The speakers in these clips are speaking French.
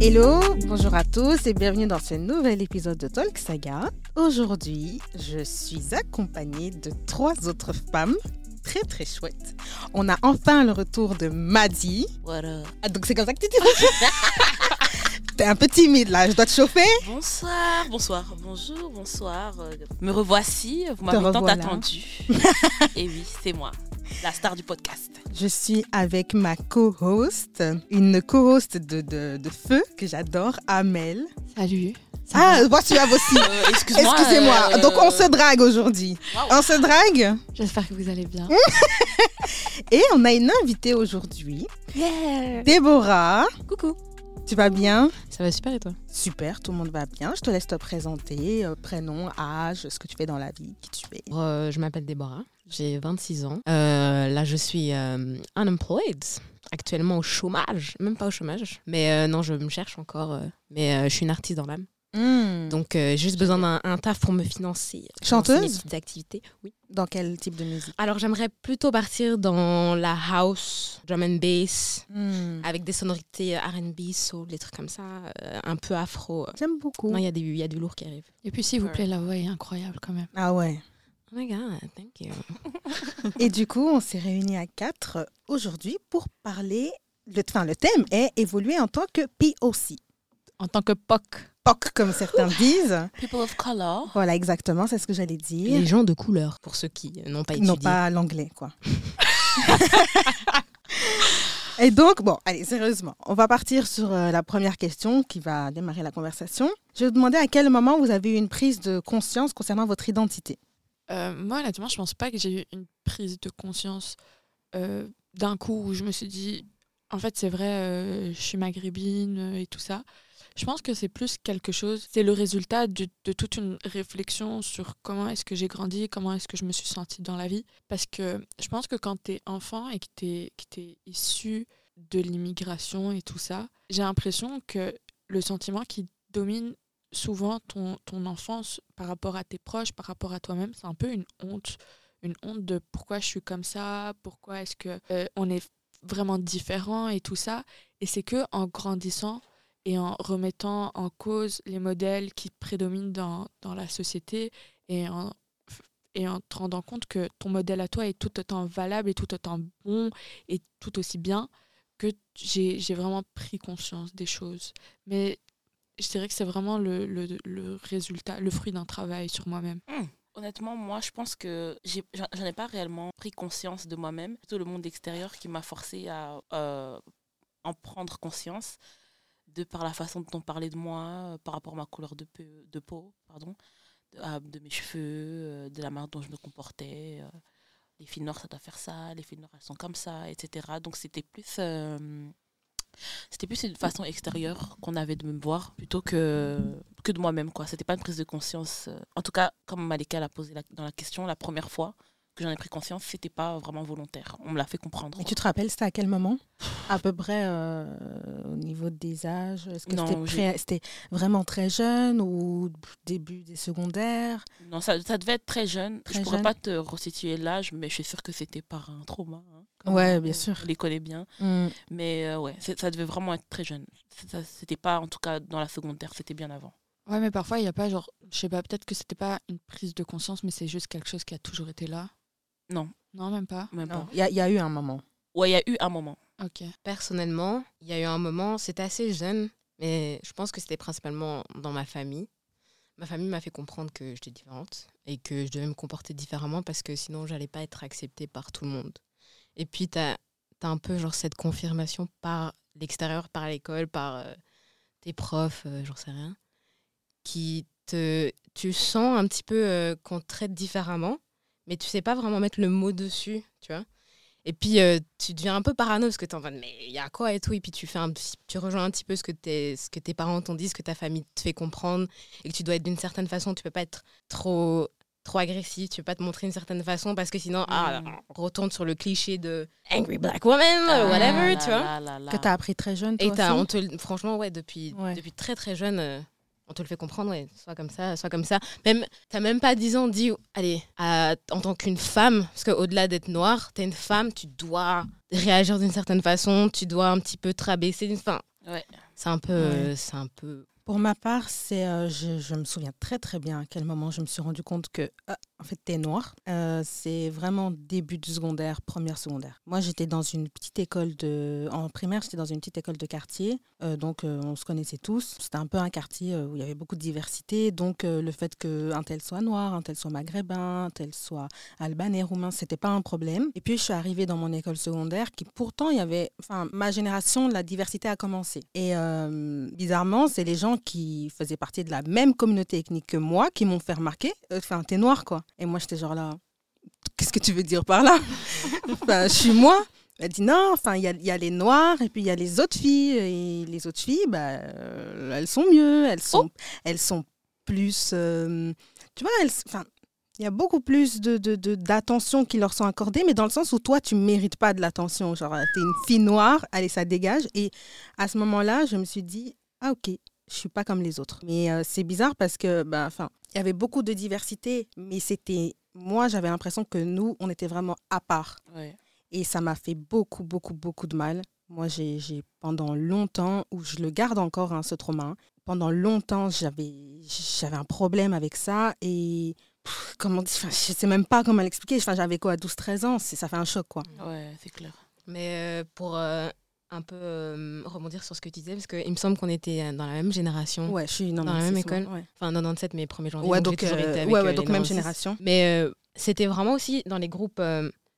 Hello, bonjour à tous et bienvenue dans ce nouvel épisode de Talk Saga. Aujourd'hui, je suis accompagnée de trois autres femmes très très chouettes. On a enfin le retour de Maddy. Voilà. Ah, donc c'est comme ça que tu dis T'es un peu timide là, je dois te chauffer Bonsoir, bonsoir, bonjour, bonsoir. Me revoici, vous m'avez tant attendu. Et oui, c'est moi, la star du podcast. Je suis avec ma co-host, une co-host de, de, de feu que j'adore, Amel. Salut. Ah, moi tu as aussi. Euh, Excuse-moi. Excusez-moi. euh, Donc on se drague aujourd'hui. On se drague? J'espère que vous allez bien. et on a une invitée aujourd'hui, Yeah. Déborah. Coucou. Tu vas bien? Ça va super et toi? Super, tout le monde va bien. Je te laisse te présenter, euh, prénom, âge, ce que tu fais dans la vie, qui tu es. Euh, je m'appelle Déborah, j'ai 26 ans. Euh, là, je suis unemployed, actuellement au chômage, même pas au chômage. Mais non, je me cherche encore. mais je suis une artiste dans l'âme. Hmm. Donc, euh, j'ai juste besoin d'un un taf pour me financer. financer Chanteuse mes petites activités, oui. Dans quel type de musique? Alors, j'aimerais plutôt partir dans la house, drum and bass, Hmm. avec des sonorités R&B, soul, des trucs comme ça, euh, un peu afro. J'aime beaucoup. Non, il y, a y du lourd qui arrive. Et puis s'il vous plaît, la voix est incroyable quand même. Ah ouais. Oh my god, thank you. Et du coup, on s'est réunis à quatre euh, aujourd'hui pour parler. Le, enfin, le thème est évoluer en tant que POC. En tant que POC. POC, comme certains disent. People of color. Voilà, exactement, c'est ce que j'allais dire. Les gens de couleur, pour ceux qui n'ont pas étudié. non pas l'anglais, quoi. Et donc, bon, allez, sérieusement, on va partir sur euh, la première question qui va démarrer la conversation. Je vais vous demander à quel moment vous avez eu une prise de conscience concernant votre identité. Euh, moi, honnêtement, je pense pas que j'ai eu une prise de conscience euh, d'un coup où je me suis dit, en fait, c'est vrai, euh, je suis maghrébine et tout ça. Je pense que c'est plus quelque chose, c'est le résultat de, toute une réflexion sur comment est-ce que j'ai grandi, comment est-ce que je me suis sentie dans la vie. Parce que je pense que quand tu es enfant et que tu es, issu de l'immigration et tout ça, j'ai l'impression que le sentiment qui domine souvent ton, ton enfance par rapport à tes proches, par rapport à toi-même, c'est un peu une honte. Une honte de pourquoi je suis comme ça, pourquoi est-ce que euh, on est vraiment différent et tout ça. Et c'est que en grandissant et en remettant en cause les modèles qui prédominent dans, dans la société et en, et en te rendant compte que ton modèle à toi est tout autant valable et tout autant bon et tout aussi bien que j'ai vraiment pris conscience des choses. Mais je dirais que c'est vraiment le, le, résultat, le fruit d'un travail sur moi-même. Honnêtement, moi, je pense que j'ai- j'en ai pas réellement pris conscience de moi-même. Plutôt le monde extérieur qui m'a forcé à euh, en prendre conscience de par la façon dont on parlait de moi, euh, par rapport à ma couleur de, peu- de peau, pardon, de, de mes cheveux, euh, de la manière dont je me comportais. euh, les filles noires, ça doit faire ça, les filles noires, elles sont comme ça, etc. Donc c'était plus, c'était plus une façon extérieure qu'on avait de me voir plutôt que, que de moi-même. quoi. C'était pas une prise de conscience. En tout cas, comme Malika l'a posé dans la question, la première fois que j'en ai pris conscience, c'était pas vraiment volontaire. On me l'a fait comprendre. Et tu te rappelles, c'était à quel moment À peu près euh, au niveau des âges Est-ce que Non, c'était j'ai- pré- c'était vraiment très jeune ou début des secondaires? Non, ça, ça devait être très jeune. Très je pourrais jeune. pas te resituer l'âge, mais je suis sûre que c'était par un trauma. hein. Ouais, bien sûr. On les connaît bien. Hmm. Mais euh, ouais, ça devait vraiment être très jeune. C'était pas, en tout cas, dans la secondaire, c'était bien avant. Ouais, mais parfois, il n'y a pas genre, je sais pas, peut-être que c'était pas une prise de conscience, mais c'est juste quelque chose qui a toujours été là. Non. Non, même pas. Même Non, pas. Il y, a- il y a eu un moment. Ouais, il y a eu un moment. Ok. Personnellement, il y a eu un moment, c'était assez jeune, mais je pense que c'était principalement dans ma famille. Ma famille m'a fait comprendre que j'étais différente et que je devais me comporter différemment parce que sinon, j'allais pas être acceptée par tout le monde. Et puis, tu as, un peu genre cette confirmation par l'extérieur, par l'école, par euh, tes profs, euh, j'en sais rien, qui te. Tu sens un petit peu euh, qu'on te traite différemment, mais tu sais pas vraiment mettre le mot dessus, tu vois. Et puis, euh, tu deviens un peu parano parce que tu en mode, mais il y a quoi et tout. Et puis, tu, fais un, tu rejoins un petit peu ce que, tes- ce que tes parents t'ont dit, ce que ta famille te fait comprendre. Et que tu dois être d'une certaine façon. Tu peux pas être trop, trop agressif. Tu peux pas te montrer d'une certaine façon parce que sinon, ah, on retourne sur le cliché de angry black woman, euh, whatever, Ah tu vois. là là là. Que tu as appris très jeune, toi Et t'as- aussi on te, franchement, ouais, depuis, Ouais. depuis très très jeune, euh, on te le fait comprendre, ouais, soit comme ça, soit comme ça. Même, t'as même pas 10 ans dit, allez, à- en tant qu'une femme, parce qu'au-delà d'être noire, t'es une femme, tu dois réagir d'une certaine façon, tu dois un petit peu te rabaisser. Enfin, Ouais. c'est un peu, Ouais. c'est un peu. Pour ma part, c'est, euh, je, je me souviens très très bien à quel moment je me suis rendu compte que, ah, en fait, t'es noir. Euh, c'est vraiment début du secondaire, première secondaire. Moi, j'étais dans une petite école de, en primaire, j'étais dans une petite école de quartier, euh, donc euh, on se connaissait tous. C'était un peu un quartier euh, où il y avait beaucoup de diversité, donc le fait qu'un tel soit noir, un tel soit maghrébin, un tel soit albanais, roumain, c'était pas un problème. Et puis je suis arrivée dans mon école secondaire, qui pourtant il y avait, enfin, ma génération, la diversité a commencé. Et bizarrement, c'est les gens qui faisaient partie de la même communauté ethnique que moi qui m'ont fait remarquer, enfin, t'es noir quoi. Et moi j'étais genre là, qu'est-ce que tu veux dire par là? Enfin, je suis moi. Elle dit non, enfin, il y a, il y a les noirs et puis il y a les autres filles. Et les autres filles, bah, euh, elles sont mieux, elles sont, elles sont plus. euh, tu vois, elles, enfin, il y a beaucoup plus de, de, de- d'attention qui leur sont accordées, mais dans le sens où toi, tu mérites pas de l'attention. Genre, t'es une fille noire, allez, ça dégage. Et à ce moment-là, je me suis dit, ah ok, je suis pas comme les autres. Mais euh, c'est bizarre parce que, bah, enfin, il y avait beaucoup de diversité, mais c'était, moi, j'avais l'impression que nous, on était vraiment à part. Ouais. Et ça m'a fait beaucoup, beaucoup, beaucoup de mal. Moi, j'ai pendant longtemps, ou je le garde encore, hein, ce trauma, pendant longtemps, j'avais un problème avec ça. Et pff, comment dire, je sais même pas comment l'expliquer. J'avais quoi, 12-13 ans, ça fait un choc, quoi. Ouais, c'est clair. Mais euh, pour euh, un peu euh, rebondir sur ce que tu disais, parce qu'il me semble qu'on était dans la même génération. Ouais, je suis Dans la même école ouais. Enfin, 97, mais 1er janvier. Ouais, donc, donc, j'ai toujours été avec, ouais, ouais, donc même 96. génération. Mais c'était vraiment aussi dans les groupes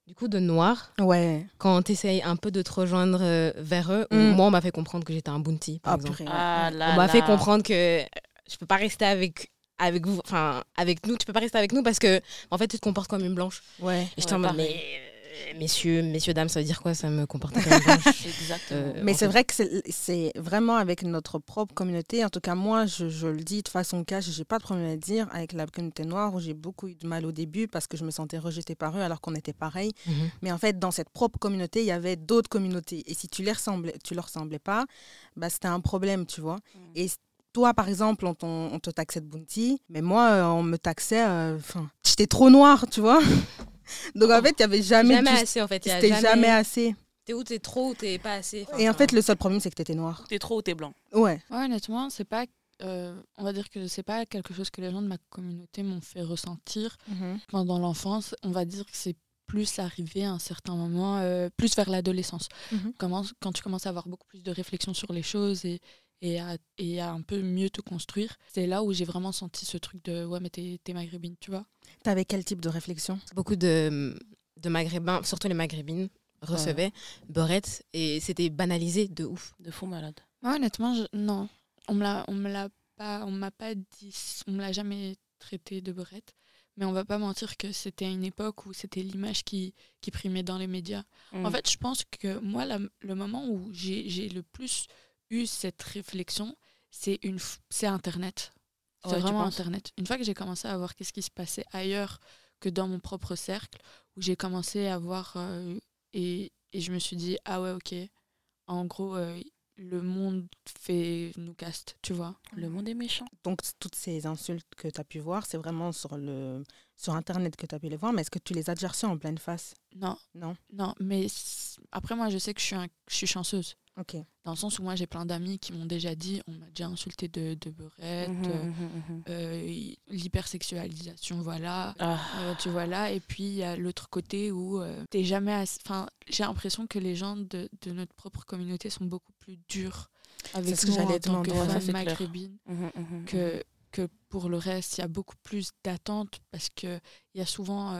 du coup de noirs, Ouais. quand tu essayes un peu de te rejoindre euh, vers eux, Mm. moi on m'a fait comprendre que j'étais un bounty, par Ah, exemple. Ah là on m'a fait comprendre que je peux pas rester avec avec vous enfin avec nous tu peux pas rester avec nous parce que en fait tu te comportes comme une blanche Ouais. et j'étais Ouais, en mode pareil. mais messieurs messieurs dames ça veut dire quoi ça me comporter comme Exactement. Euh, Mais en c'est vrai que c'est- vraiment avec notre propre communauté. En tout cas, moi, je, je le dis de façon cash, j'ai pas de problème à le dire. Avec la communauté noire, où j'ai beaucoup eu de mal au début parce que je me sentais rejetée par eux alors qu'on était pareil. Mhm. Mais en fait, dans cette propre communauté, il y avait d'autres communautés. Et si tu les ressemblais, tu leur ressemblais pas, bah, c'était un problème, tu vois. Mm. Et toi, par exemple, on, te taxait de bounty, mais moi, euh, on me taxait. euh, Enfin, j'étais trop noire, tu vois. Donc en fait, il y avait jamais. jamais assez en fait il y a C'était jamais assez. t'es où t'es trop ou t'es pas assez Enfin, Et en fait, le seul problème, c'est que tu étais noire. T'es trop ou t'es blanc. Ouais. Ouais, honnêtement, c'est pas. euh, on va dire que c'est pas quelque chose que les gens de ma communauté m'ont fait ressentir pendant l'enfance. On va dire que c'est plus arrivé à un certain moment, euh, plus vers l'adolescence. Mhm. Quand tu commences à avoir beaucoup plus de réflexion sur les choses et, et, à, et à un peu mieux te construire, c'est là où j'ai vraiment senti ce truc de ouais, mais t'es t'es maghrébine, tu vois. T'avais quel type de réflexion? Beaucoup de, de maghrébins surtout les maghrébines recevaient beurette et c'était banalisé de ouf De fou malade. Moi, honnêtement, je- non. On me l'a, on me l'a pas, on m'a pas dit, on me l'a jamais traité de beurette. Mais on va pas mentir que c'était une époque où c'était l'image qui, qui primait dans les médias. Mm. En fait, je pense que moi, la- le moment où j'ai j'ai le plus eu cette réflexion, c'est une, f- c'est Internet. C'est Ouais, vraiment Internet. Une fois que j'ai commencé à voir qu'est-ce qui se passait ailleurs que dans mon propre cercle, où j'ai commencé à voir euh, et, et je me suis dit ah ouais ok, en gros euh, le monde fait nous caste, tu vois. le monde est méchant. Donc, toutes ces insultes que tu as pu voir, c'est vraiment sur, le, sur Internet que tu as pu les voir, mais est-ce que tu les as déjà reçues en pleine face? Non, Non? Non, mais après moi je sais que je suis, un- je suis chanceuse. Dans le sens où moi j'ai plein d'amis qui m'ont déjà dit, on m'a déjà insulté de, de beurette, Mhm, euh, mhm, mhm. euh, l'hypersexualisation, voilà. Ah, Euh, tu vois là, et puis il y a l'autre côté où euh, t'es jamais Enfin, j'ai l'impression que les gens de, de notre propre communauté sont beaucoup plus durs avec ce nous en tant que mhm, mhm, que, que pour le reste, il y a beaucoup plus d'attentes parce qu'il y a souvent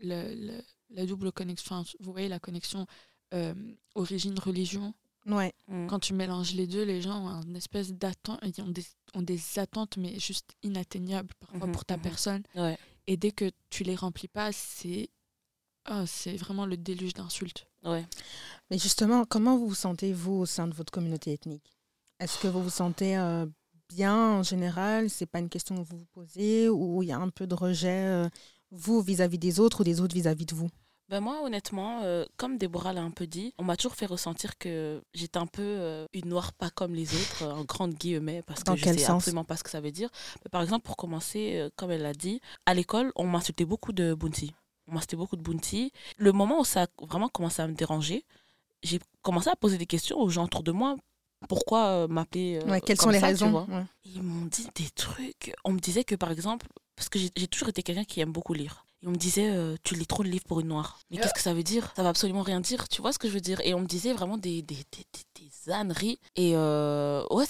le- le- la double connexion. Vous voyez la connexion euh, origine-religion. Ouais. mhm. Quand tu mélanges les deux, les gens ont une espèce d'attente, ils ont des, ont des attentes, mais juste inatteignables parfois Mhm, pour ta mhm. personne. Ouais. Et dès que tu les remplis pas, c'est ah, c'est vraiment le déluge d'insultes. Ouais. Mais justement, comment vous vous sentez, vous, au sein de votre communauté ethnique? Est-ce que vous vous sentez euh, bien en général? C'est pas une question que vous vous posez Ou il y a un peu de rejet, euh, vous, vis-à-vis des autres ou des autres vis-à-vis de vous? Ben moi, honnêtement, euh, comme Déborah l'a un peu dit, on m'a toujours fait ressentir que j'étais un peu euh, une noire pas comme les autres, euh, en grande guillemets, parce que Dans je quel sais sens absolument pas ce que ça veut dire. Mais par exemple, pour commencer, euh, comme elle l'a dit, à l'école, on m'insultait beaucoup de bounty. On m'insultait beaucoup de bounty. Le moment où ça a vraiment commencé à me déranger, j'ai commencé à poser des questions aux gens autour de moi. Pourquoi m'appeler Ouais, quelles comme sont les ça, raisons Ouais. ils m'ont dit des trucs. On me disait que, par exemple, parce que j'ai toujours été quelqu'un qui aime beaucoup lire. Et on me disait, euh, tu lis trop de livres pour une noire. Mais qu'est-ce que ça veut dire? Ça va absolument rien dire. Tu vois ce que je veux dire? Et on me disait vraiment des, des, des, des, des âneries. Et euh, ouais,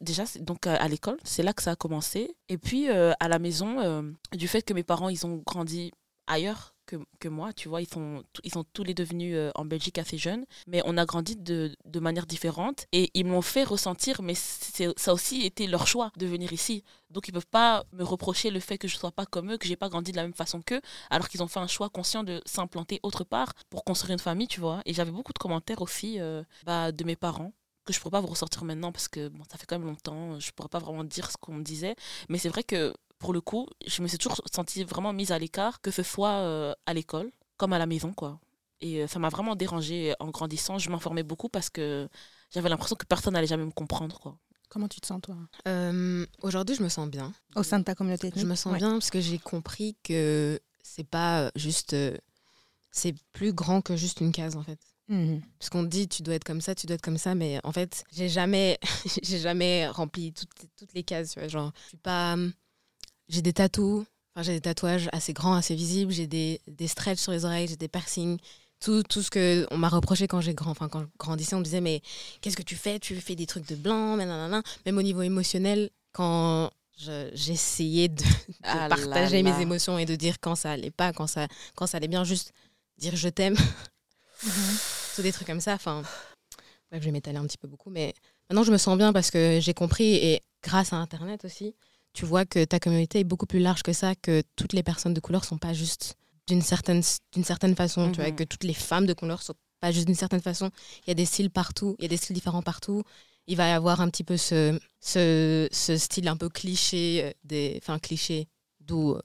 déjà, c'est- donc à, à l'école, c'est là que ça a commencé. Et puis euh, à la maison, euh, du fait que mes parents, ils ont grandi ailleurs que, moi, tu vois, ils sont, ils sont tous les deux venus euh, en Belgique assez jeunes, mais on a grandi de, manière différente et ils me l'ont fait ressentir, mais ça aussi été leur choix de venir ici. Donc ils peuvent pas me reprocher le fait que je sois pas comme eux, que j'ai pas grandi de la même façon qu'eux, alors qu'ils ont fait un choix conscient de s'implanter autre part pour construire une famille, tu vois. Et j'avais beaucoup de commentaires aussi euh, bah, de mes parents que je pourrais pas vous ressortir maintenant parce que bon, ça fait quand même longtemps, je pourrais pas vraiment dire ce qu'on me disait, mais c'est vrai que pour le coup, je me suis toujours sentie vraiment mise à l'écart, que ce soit euh, à l'école comme à la maison, quoi. Et euh, ça m'a vraiment dérangée en grandissant. Je m'informais beaucoup parce que j'avais l'impression que personne n'allait jamais me comprendre, quoi. Comment tu te sens, toi? Euh, Aujourd'hui, je me sens bien. Au sein de ta communauté ethnique? Je me sens Ouais. bien parce que j'ai compris que c'est pas juste. euh, c'est plus grand que juste une case en fait. Mhm. Parce qu'on dit tu dois être comme ça, tu dois être comme ça, mais en fait, j'ai jamais, j'ai jamais rempli toutes, toutes les cases. Tu vois, genre, je suis pas. J'ai des tatous, enfin, j'ai des tatouages assez grands, assez visibles, j'ai des, des stretches sur les oreilles, j'ai des piercings. Tout, tout ce que on m'a reproché quand j'ai grand, enfin quand je grandissais, on me disait mais qu'est-ce que tu fais? Tu fais des trucs de blanc, nanana. Même au niveau émotionnel, quand je- j'essayais de, de Ah partager là. mes émotions et de dire quand ça allait pas, quand ça, quand ça allait bien, juste dire je t'aime, Mhm. tous des trucs comme ça. Enfin, bref, je vais m'étaler un petit peu beaucoup, mais maintenant je me sens bien parce que j'ai compris et grâce à Internet aussi, tu vois que ta communauté est beaucoup plus large que ça, que toutes les personnes de couleur sont pas juste d'une certaine, d'une certaine façon, tu vois, Mhm. que toutes les femmes de couleur sont pas juste d'une certaine façon. Il y a des styles partout, il y a des styles différents partout. Il va y avoir un petit peu ce, ce, ce style un peu cliché, euh, des, enfin cliché, d'où,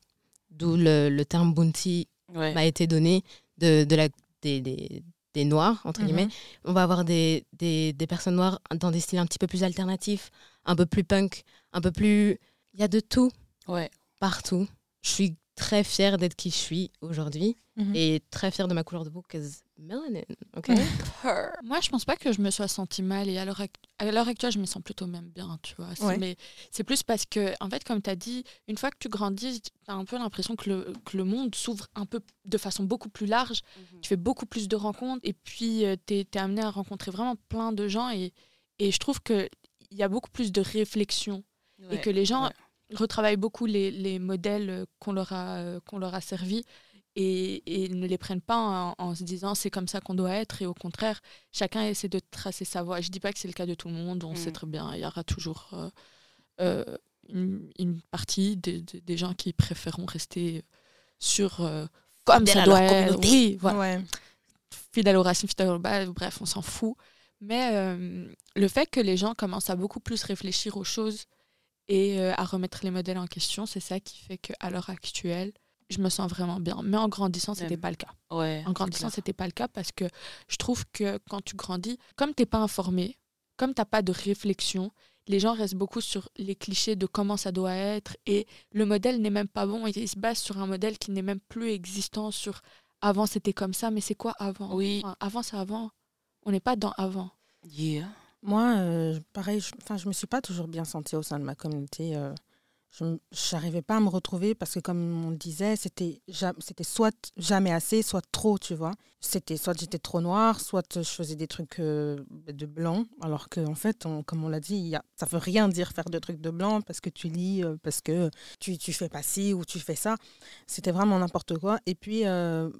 d'où le, le terme bounty Ouais. m'a été donné de, de la, des, des, des noirs, entre Mhm. guillemets. On va avoir des, des, des personnes noires dans des styles un petit peu plus alternatifs, un peu plus punk, un peu plus... Il y a de tout ouais. partout. Je suis très fière d'être qui je suis aujourd'hui Mhm. et très fière de ma couleur de peau, cause melanin, ok? Moi, je pense pas que je me sois sentie mal et à l'heure ac- à l'heure actuelle, je me sens plutôt même bien, tu vois. Ouais. Mais c'est plus parce que, en fait, comme tu as dit, une fois que tu grandis, tu as un peu l'impression que le, que le monde s'ouvre un peu de façon beaucoup plus large. Tu fais beaucoup plus de rencontres et puis tu es, amené à rencontrer vraiment plein de gens et, et je trouve qu'il y a beaucoup plus de réflexion et que les gens ouais. Retravaillent beaucoup les, les modèles euh, qu'on leur a, euh, qu'on leur a servis et, et ne les prennent pas en, en se disant c'est comme ça qu'on doit être et au contraire chacun essaie de tracer sa voie. Je dis pas que c'est le cas de tout le monde, on Mm. sait très bien, il y aura toujours euh, euh, une, une partie des, des- des gens qui préféreront rester sur euh, comme ça doit être. Oui, voilà Ouais. fidèle aux racines, fidèle au bas, bref, on s'en fout. Mais euh, le fait que les gens commencent à beaucoup plus réfléchir aux choses et euh, à remettre les modèles en question, c'est ça qui fait qu'à l'heure actuelle, je me sens vraiment bien. Mais en grandissant, c'était pas le cas. Ouais, En grandissant, c'était pas le cas parce que je trouve que quand tu grandis, comme t'es pas informé, comme t'as pas de réflexion, les gens restent beaucoup sur les clichés de comment ça doit être et le modèle n'est même pas bon. Il se base sur un modèle qui n'est même plus existant sur avant c'était comme ça, mais c'est quoi avant? Oui. Enfin, Avant c'est avant. On n'est pas dans avant. Yeah. Moi, euh, pareil, je, je me suis pas toujours bien sentie au sein de ma communauté. euh, je n'arrivais pas à me retrouver parce que, comme on le disait, c'était soit jamais assez, soit trop, tu vois. C'était soit j'étais trop noire, soit je faisais des trucs euh, de blanc. Alors que, en fait, comme on l'a dit, ça veut rien dire faire de trucs de blanc parce que tu lis, parce que tu, tu fais pas ci ou tu fais ça. C'était vraiment n'importe quoi. Et puis,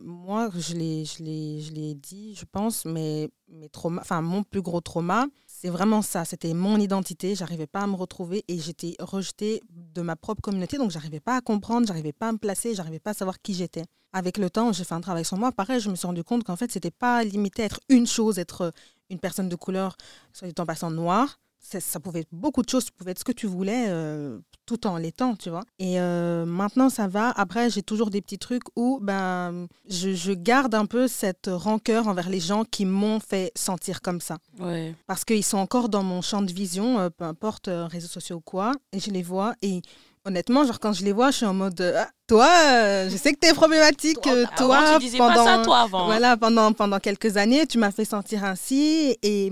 moi, je l'ai dit, je pense, mais mes traumas, mon plus gros trauma, c'est vraiment ça. C'était mon identité. J'arrivais pas à me retrouver et j'étais rejetée de ma propre communauté. Donc, j'arrivais pas à comprendre, j'arrivais pas à me placer, j'arrivais pas à savoir qui j'étais. Avec le temps, j'ai fait un travail sur moi. Pareil, je me suis rendu compte qu'en fait, c'était pas limité à être une chose, être une personne de couleur, soit en passant noire. Ça, ça pouvait être beaucoup de choses, ça pouvait être ce que tu voulais euh, tout en l'étant, tu vois. Et euh, maintenant, ça va. Après, j'ai toujours des petits trucs où ben, je, je garde un peu cette rancœur envers les gens qui m'ont fait sentir comme ça. Ouais. Parce qu'ils sont encore dans mon champ de vision, euh, peu importe, réseaux sociaux ou quoi, et je les vois. Et honnêtement, genre, quand je les vois, je suis en mode, Ah, toi, euh, je sais que tu es problématique, euh, Avant, toi, tu disais pas ça, toi, avant. voilà, pendant, pendant quelques années, tu m'as fait sentir ainsi. Et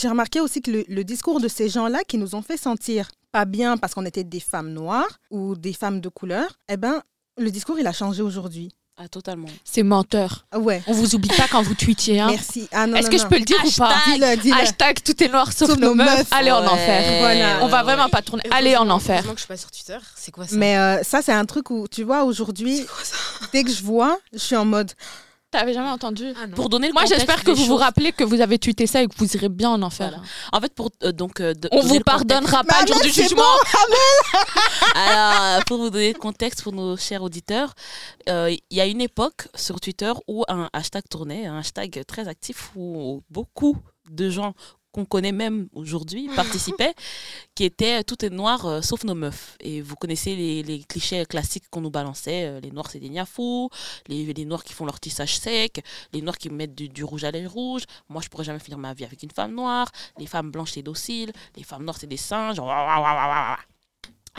j'ai remarqué aussi que le, le discours de ces gens-là qui nous ont fait sentir pas bien parce qu'on était des femmes noires ou des femmes de couleur, eh ben, le discours, il a changé aujourd'hui. Ah, totalement. C'est menteur. Ouais. On vous oublie pas quand vous tweetiez. Hein. Merci. Ah, non, Est-ce que non. je peux le dire ou pas Dis-le, dis-le. Hashtag tout est noir sauf, Sauf nos nos meufs. meufs. Allez en Ouais. enfer. Voilà. On va vraiment pas tourner. Allez en enfer. Que je suis pas sur Twitter. C'est quoi ça? Mais euh, ça, c'est un truc où, tu vois, aujourd'hui, dès que je vois, je suis en mode, T'avais jamais entendu Ah. Pour donner le Moi, j'espère que vous vous rappelez que vous avez tweeté ça et que vous irez bien en enfer. Voilà. En fait, pour euh, donc euh, de- On vous pardonnera pas le jour du jugement. Alors, pour vous donner le contexte pour nos chers auditeurs, euh, il y a une époque sur Twitter où un hashtag tournait, un hashtag très actif où beaucoup de gens qu'on connaît même aujourd'hui participaient, qui était tout est noir euh, sauf nos meufs. Et vous connaissez les, les clichés classiques qu'on nous balançait, euh, les noirs c'est des niafous, les, les noirs qui font leur tissage sec, les noirs qui mettent du, du rouge à lèvres rouge, moi je pourrais jamais finir ma vie avec une femme noire, les femmes blanches c'est docile, les femmes noires c'est des singes.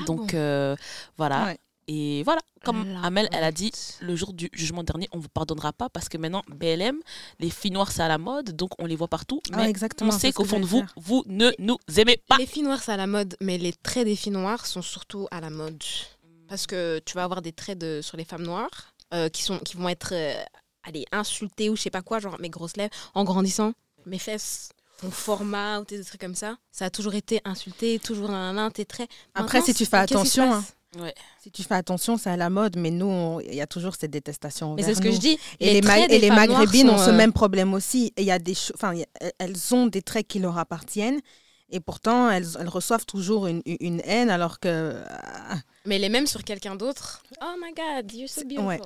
Donc euh, voilà. Ouais. Et voilà, comme La Amel, elle a dit, le jour du jugement dernier, on ne vous pardonnera pas parce que maintenant, BLM, les filles noires, c'est à la mode, donc on les voit partout. Ah, Mais exactement. on c'est sait ce qu'au fond de vous, faire. vous ne nous aimez pas. Les filles noires, c'est à la mode, mais les traits des filles noires sont surtout à la mode. Parce que tu vas avoir des traits de, sur les femmes noires euh, qui, sont, qui vont être euh, allez, insultées ou je sais pas quoi, genre mes grosses lèvres, en grandissant, mes fesses, ton format ou des trucs comme ça. Ça a toujours été insulté, toujours un, un tes traits. Après, si tu fais attention, Ouais. Si tu fais attention, c'est à la mode, mais nous, il y a toujours cette détestation. Mais c'est ce que je dis. Et les, ma- et les maghrébines ont ce euh, même problème aussi. Et il y a des enfin, elles ont des traits qui leur appartiennent. Et pourtant, elles, elles reçoivent toujours une, une haine, alors que. ah. Mais les mêmes sur quelqu'un d'autre. Oh my god, you're so beautiful. Ouais.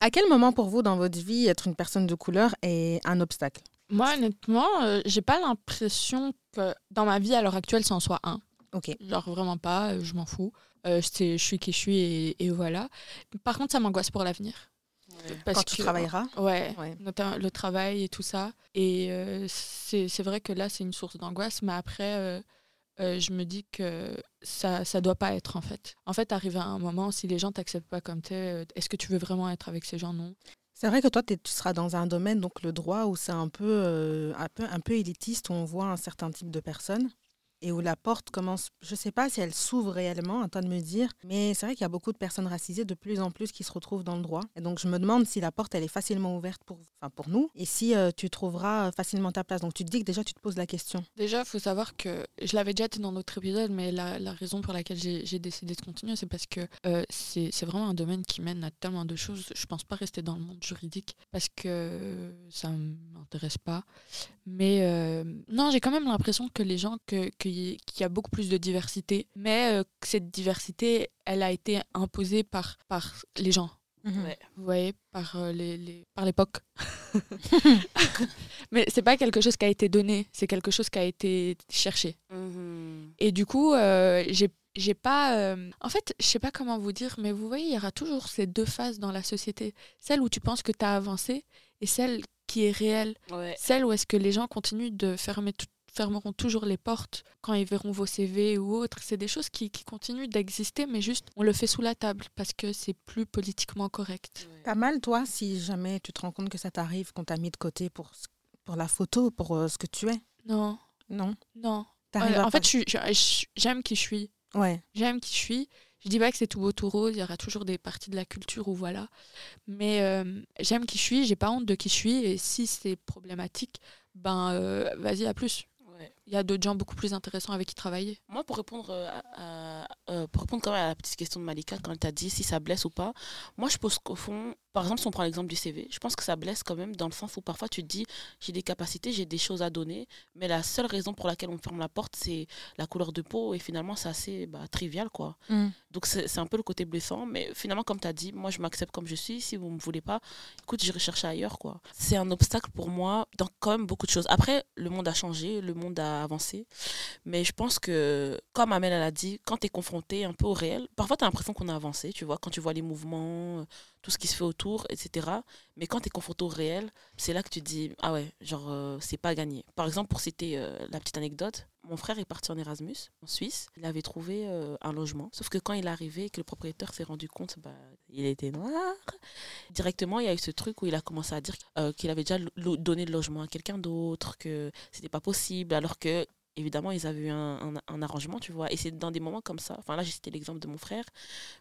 À quel moment pour vous dans votre vie être une personne de couleur est un obstacle? Moi, honnêtement, euh, j'ai pas l'impression que dans ma vie à l'heure actuelle, ça en soit un. Ok. Genre vraiment pas, euh, je m'en fous. Euh, c'est- je suis qui je suis et, et voilà. Par contre, ça m'angoisse pour l'avenir. Parce Quand tu que- travailleras Ouais, Ouais. notamment le travail et tout ça. Et euh, c'est c'est vrai que là, c'est une source d'angoisse, mais après, euh, euh, je me dis que ça ça doit pas être en fait. En fait, arrivé à un moment, si les gens t'acceptent pas comme t'es, est-ce que tu veux vraiment être avec ces gens? Non. C'est vrai que toi, tu seras dans un domaine, donc le droit, où c'est un peu, euh, un peu, un peu élitiste, où on voit un certain type de personnes et où la porte commence, je ne sais pas si elle s'ouvre réellement, à de me dire, mais c'est vrai qu'il y a beaucoup de personnes racisées de plus en plus qui se retrouvent dans le droit. Et donc, je me demande si la porte, elle est facilement ouverte pour, enfin, pour nous et si euh, tu trouveras facilement ta place. Donc, tu te dis que déjà, tu te poses la question. Déjà, il faut savoir que je l'avais déjà dit dans d'autres épisodes, mais la, la raison pour laquelle j'ai décidé de continuer, c'est parce que euh, c'est vraiment un domaine qui mène à tellement de choses. Je pense pas rester dans le monde juridique parce que ça m'intéresse pas. Mais euh, non, j'ai quand même l'impression que les gens, que- qu'il y, a beaucoup plus de diversité, mais euh, cette diversité, elle a été imposée par, par les gens. Ouais. Vous voyez, par euh, les, les- par l'époque. Mais c'est pas quelque chose qui a été donné, c'est quelque chose qui a été cherché. Mhm. Et du coup, euh, j'ai j'ai pas. euh, En fait, je sais pas comment vous dire, mais vous voyez, il y aura toujours ces deux phases dans la société. Celle où tu penses que tu as avancé et celle qui est réelle. Ouais. Celle où est-ce que les gens continuent de fermer tout- fermeront toujours les portes quand ils verront vos CV ou autres. C'est des choses qui, qui continuent d'exister, mais juste on le fait sous la table parce que c'est plus politiquement correct. T'as mal, toi, si jamais tu te rends compte que ça t'arrive, qu'on t'a mis de côté pour, ce- pour la photo, pour euh, ce que tu es Non, Non? Non. Euh, en fait, j'aime qui je suis. Ouais. J'aime qui je suis. Je dis pas que c'est tout beau tout rose, il y aura toujours des parties de la culture où voilà. Mais euh, j'aime qui je suis, j'ai pas honte de qui je suis et si c'est problématique, ben euh, vas-y à plus. Ouais. Il y a d'autres gens beaucoup plus intéressants avec qui travailler. Moi, pour répondre, euh, à, à- euh, pour répondre quand même à la petite question de Malika, quand elle t'a dit si ça blesse ou pas, moi, je pense qu'au fond, par exemple, si on prend l'exemple du CV, je pense que ça blesse quand même dans le sens où parfois tu te dis j'ai des capacités, j'ai des choses à donner, mais la seule raison pour laquelle on me ferme la porte, c'est la couleur de peau et finalement, c'est assez bah, trivial, quoi. Mm. Donc, c'est c'est un peu le côté blessant, mais finalement, comme tu as dit, moi, je m'accepte comme je suis. Si vous ne me voulez pas, écoute, j'irai chercher ailleurs, quoi. C'est un obstacle pour moi dans quand même beaucoup de choses. Après, le monde a changé, le monde a avancer. Mais je pense que, comme Amel elle a dit, quand tu es confronté un peu au réel, parfois tu as l'impression qu'on a avancé, tu vois, quand tu vois les mouvements, tout ce qui se fait autour, etc. Mais quand tu es confronté au réel, c'est là que tu dis, ah ouais, genre, euh, c'est pas gagné. Par exemple, pour citer euh, la petite anecdote, mon frère est parti en Erasmus, en Suisse. Il avait trouvé euh, un logement. Sauf que quand il est arrivé et que le propriétaire s'est rendu compte, bah, il était noir. Directement, il y a eu ce truc où il a commencé à dire qu'il avait déjà donné le logement à quelqu'un d'autre, que c'était pas possible, alors que évidemment, ils avaient eu un, un, arrangement, tu vois. Et c'est dans des moments comme ça. Enfin, là, j'ai cité l'exemple de mon frère,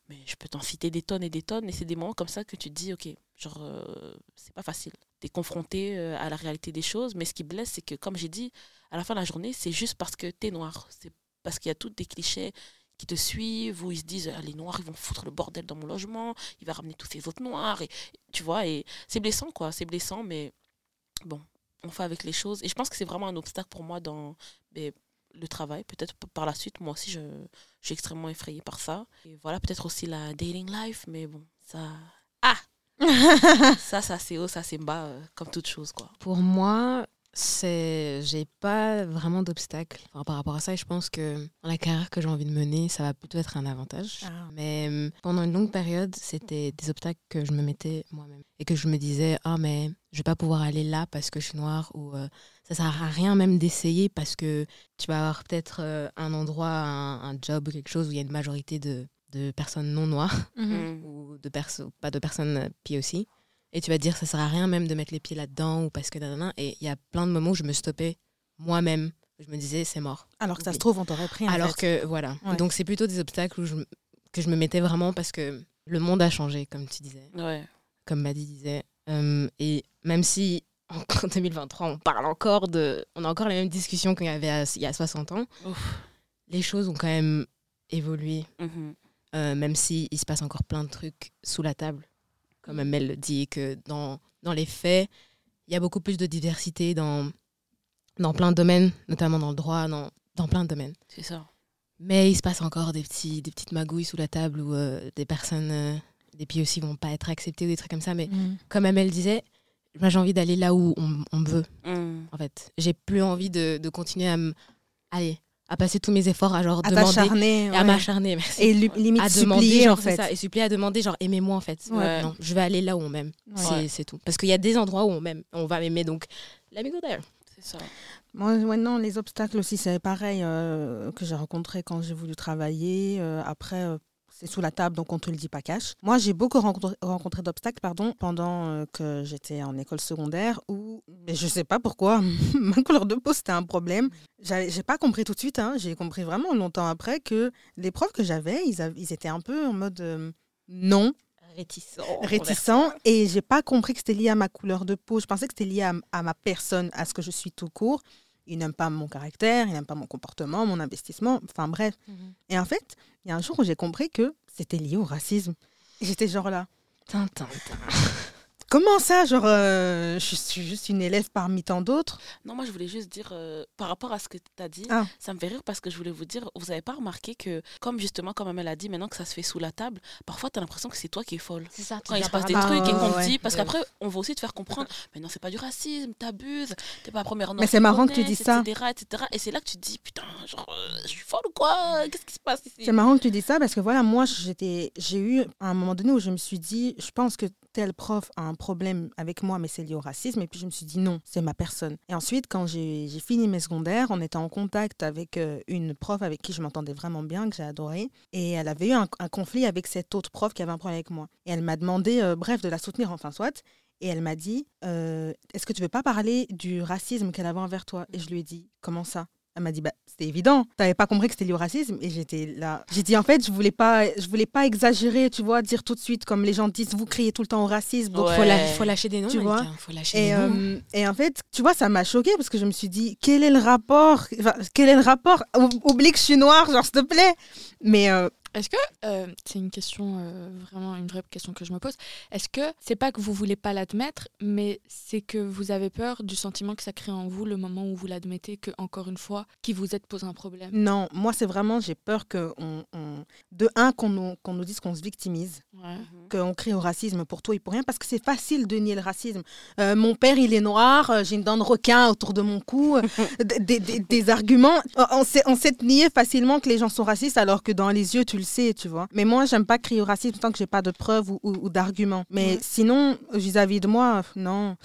mais je peux t'en citer des tonnes et des tonnes. Et c'est des moments comme ça que tu te dis, OK, genre, euh, c'est pas facile. Tu confronté euh, à la réalité des choses, mais ce qui blesse, c'est que, comme j'ai dit, à la fin de la journée, c'est juste parce que tu es noir. C'est parce qu'il y a tous des clichés qui te suivent, où ils se disent, ah, les noirs, ils vont foutre le bordel dans mon logement, il va ramener tous ces autres noirs. Et, tu vois, et c'est blessant, quoi. C'est blessant, mais bon, on fait avec les choses. Et je pense que c'est vraiment un obstacle pour moi dans mais, le travail. Peut-être par la suite, moi aussi, je, je suis extrêmement effrayée par ça. Et voilà, peut-être aussi la dating life, mais bon, ça. Ça, ça c'est haut, ça c'est bas, euh, comme toute chose, quoi. Pour moi, c'est j'ai pas vraiment d'obstacle par rapport à ça et je pense que dans la carrière que j'ai envie de mener ça va plutôt être un avantage ah. mais euh, pendant une longue période c'était des obstacles que je me mettais moi-même et que je me disais ah mais je vais pas pouvoir aller là parce que je suis noire ou euh, ça sert à rien même d'essayer parce que tu vas avoir peut-être euh, un endroit un, job ou quelque chose où il y a une majorité de, de personnes non noires mhm. ou de personnes pas de personnes aussi et tu vas te dire, ça sert à rien même de mettre les pieds là-dedans ou parce que. Et il y a plein de moments où je me stoppais moi-même. Je me disais, c'est mort. Alors que ça se trouve, on t'aurait pris. Alors que, voilà. Donc, c'est plutôt des obstacles où je, que je me mettais vraiment parce que le monde a changé, comme tu disais. Ouais. Comme Maddy disait. Euh, et même si en 2023, on parle encore de. On a encore les mêmes discussions qu'il y avait il y a 60 ans, les choses ont quand même évolué. Mhm. Euh, même s'il il se passe encore plein de trucs sous la table comme Amel le dit, que dans, dans les faits, il y a beaucoup plus de diversité dans, dans plein de domaines, notamment dans le droit, dans, dans plein de domaines. C'est ça. Mais il se passe encore des, petits, des petites magouilles sous la table où euh, des personnes, euh, des pieds aussi vont pas être acceptés ou des trucs comme ça. Mais mm. comme Amel disait, moi j'ai envie d'aller là où on, me veut. Mm. En fait, j'ai plus envie de, de continuer à me. Allez, à passer tous mes efforts à genre à demander à m'acharner et limite à supplier genre, en fait. ça, et supplier à demander genre aimez-moi en fait. Non je vais aller là où on m'aime c'est tout. Parce qu'il y a des endroits où on m'aime on va m'aimer donc let me go there. C'est ça. Moi non les obstacles aussi c'est pareil euh, que j'ai rencontré quand j'ai voulu travailler euh, après euh, c'est sous la table, donc on ne te le dit pas cash. Moi, j'ai beaucoup rencontré, d'obstacles pardon, pendant euh, que j'étais en école secondaire où, mais je ne sais pas pourquoi, ma couleur de peau, c'était un problème. J'ai pas compris tout de suite, hein. j'ai compris vraiment longtemps après que les profs que j'avais, ils, ils, étaient un peu en mode euh, non. Réticent. Réticent. Et j'ai pas compris que c'était lié à ma couleur de peau. Je pensais que c'était lié à, à ma personne, à ce que je suis tout court il n'aime pas mon caractère, il n'aime pas mon comportement, mon investissement, enfin bref. Mhm. Et en fait, il y a un jour où j'ai compris que c'était lié au racisme. J'étais genre là. Tintin. Comment ça Genre, euh, je suis juste une élève parmi tant d'autres? Non, moi, je voulais juste dire, euh, par rapport à ce que tu as dit, ah. ça me fait rire parce que je voulais vous dire, vous n'avez pas remarqué que, comme justement, comme elle a dit, maintenant que ça se fait sous la table, parfois, tu as l'impression que c'est toi qui es folle. C'est ça. Quand il se passe des trucs et qu'on te dit, parce qu'après, on va aussi te faire comprendre, mais non, c'est pas du racisme, t'abuses, t'es pas la première Mais c'est marrant que tu dis ça. Etc., Et c'est là que tu te dis, putain, genre, euh, je suis folle ou quoi? Qu'est-ce qui se passe ici? C'est marrant que tu dis ça parce que voilà, moi, j'ai eu à un moment donné où je me suis dit, je pense que tel prof a un problème avec moi, mais c'est lié au racisme. Et puis je me suis dit non, c'est ma personne. Et ensuite, quand j'ai fini mes secondaires, on était en contact avec euh, une prof avec qui je m'entendais vraiment bien, que j'ai adoré. Et elle avait eu un, conflit avec cette autre prof qui avait un problème avec moi. Et elle m'a demandé, euh, bref, de la soutenir, enfin soit. Et elle m'a dit, euh, est-ce que tu veux pas parler du racisme qu'elle avait envers toi? Et je lui ai dit, comment ça? Elle m'a dit, bah, c'était évident. Tu n'avais pas compris que c'était lié au racisme. Et j'étais là. J'ai dit, en fait, je voulais pas, je voulais pas exagérer, tu vois, dire tout de suite, comme les gens disent, vous criez tout le temps au racisme. Donc, il faut, lâcher des noms, tu vois. Faut lâcher et, des noms. Euh, et en fait, tu vois, ça m'a choqué parce que je me suis dit, quel est le rapport Quel est le rapport? Oublie que je suis noire, genre, s'il te plaît. Mais. Euh, Est-ce que, euh, c'est une question, euh, vraiment une vraie question que je me pose, est-ce que c'est pas que vous voulez pas l'admettre, mais c'est que vous avez peur du sentiment que ça crée en vous le moment où vous l'admettez, que encore une fois, qui vous êtes pose un problème? Non, moi, c'est vraiment, j'ai peur que, on, on- de un, qu'on nous, qu'on nous dise qu'on se victimise, Ouais. Mhm. qu'on crie au racisme pour tout et pour rien, parce que c'est facile de nier le racisme. Euh, mon père, il est noir, j'ai une dent de requin autour de mon cou, des, des- des arguments. On sait, on sait nier facilement que les gens sont racistes, alors que dans les yeux, tu le sais, tu vois. Mais moi, j'aime pas crier au racisme tant que j'ai pas de preuves ou, ou- ou d'arguments. Mais Ouais. sinon, vis-à-vis de moi, non.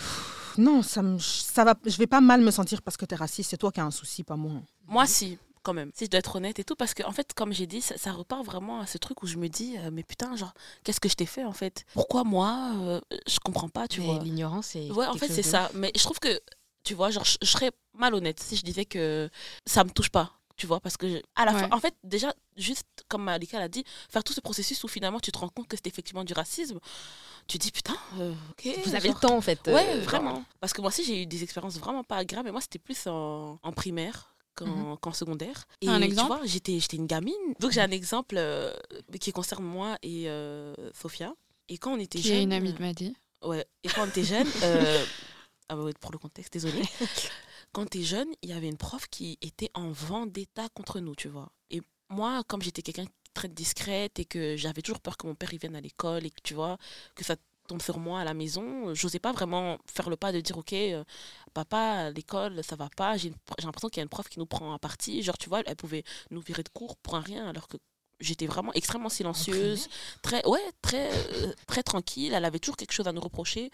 Non, ça, me, ça va, je vais pas mal me sentir parce que tu es raciste. C'est toi qui as un souci, pas moi. Moi, si, quand même. Si je dois être honnête et tout, parce que, en fait, comme j'ai dit, ça, ça repart vraiment à ce truc où je me dis, euh, mais putain, genre, qu'est-ce que je t'ai fait, en fait? Pourquoi moi euh, Je comprends pas, tu Mais vois? L'ignorance, c'est. Ouais, en fait, c'est ça. Mais je trouve que, tu vois, genre, je, je serais malhonnête si je disais que ça me touche pas. Tu vois, parce que je- à la Ouais. fin, en fait, déjà, juste comme Malika l'a dit, faire tout ce processus où finalement tu te rends compte que c'est effectivement du racisme, tu dis putain, euh, ok. Vous avez le temps, en fait. Ouais, euh, vraiment. Parce que moi aussi, j'ai eu des expériences vraiment pas agréables, mais moi, c'était plus en, en primaire qu'en Mhm. qu'en secondaire. Et un tu exemple vois, j'étais j'étais une gamine. Donc, j'ai un exemple euh, qui concerne moi et Sophia. Et quand on était jeunes. est une amie de Maddy. Ouais, et quand on était jeune, ah bah ouais, pour le contexte, désolé. Quand t'es jeune, il y avait une prof qui était en vendetta contre nous, tu vois. Et moi, comme j'étais quelqu'un très discrète et que j'avais toujours peur que mon père vienne à l'école et que tu vois, que ça tombe sur moi à la maison, j'osais pas vraiment faire le pas de dire ok, euh, papa, l'école, ça va pas. J'ai l'impression qu'il y a une prof qui nous prend à partie. Genre, tu vois, elle pouvait nous virer de cours pour un rien alors que j'étais vraiment extrêmement silencieuse très ouais très euh, très tranquille. Elle avait toujours quelque chose à nous reprocher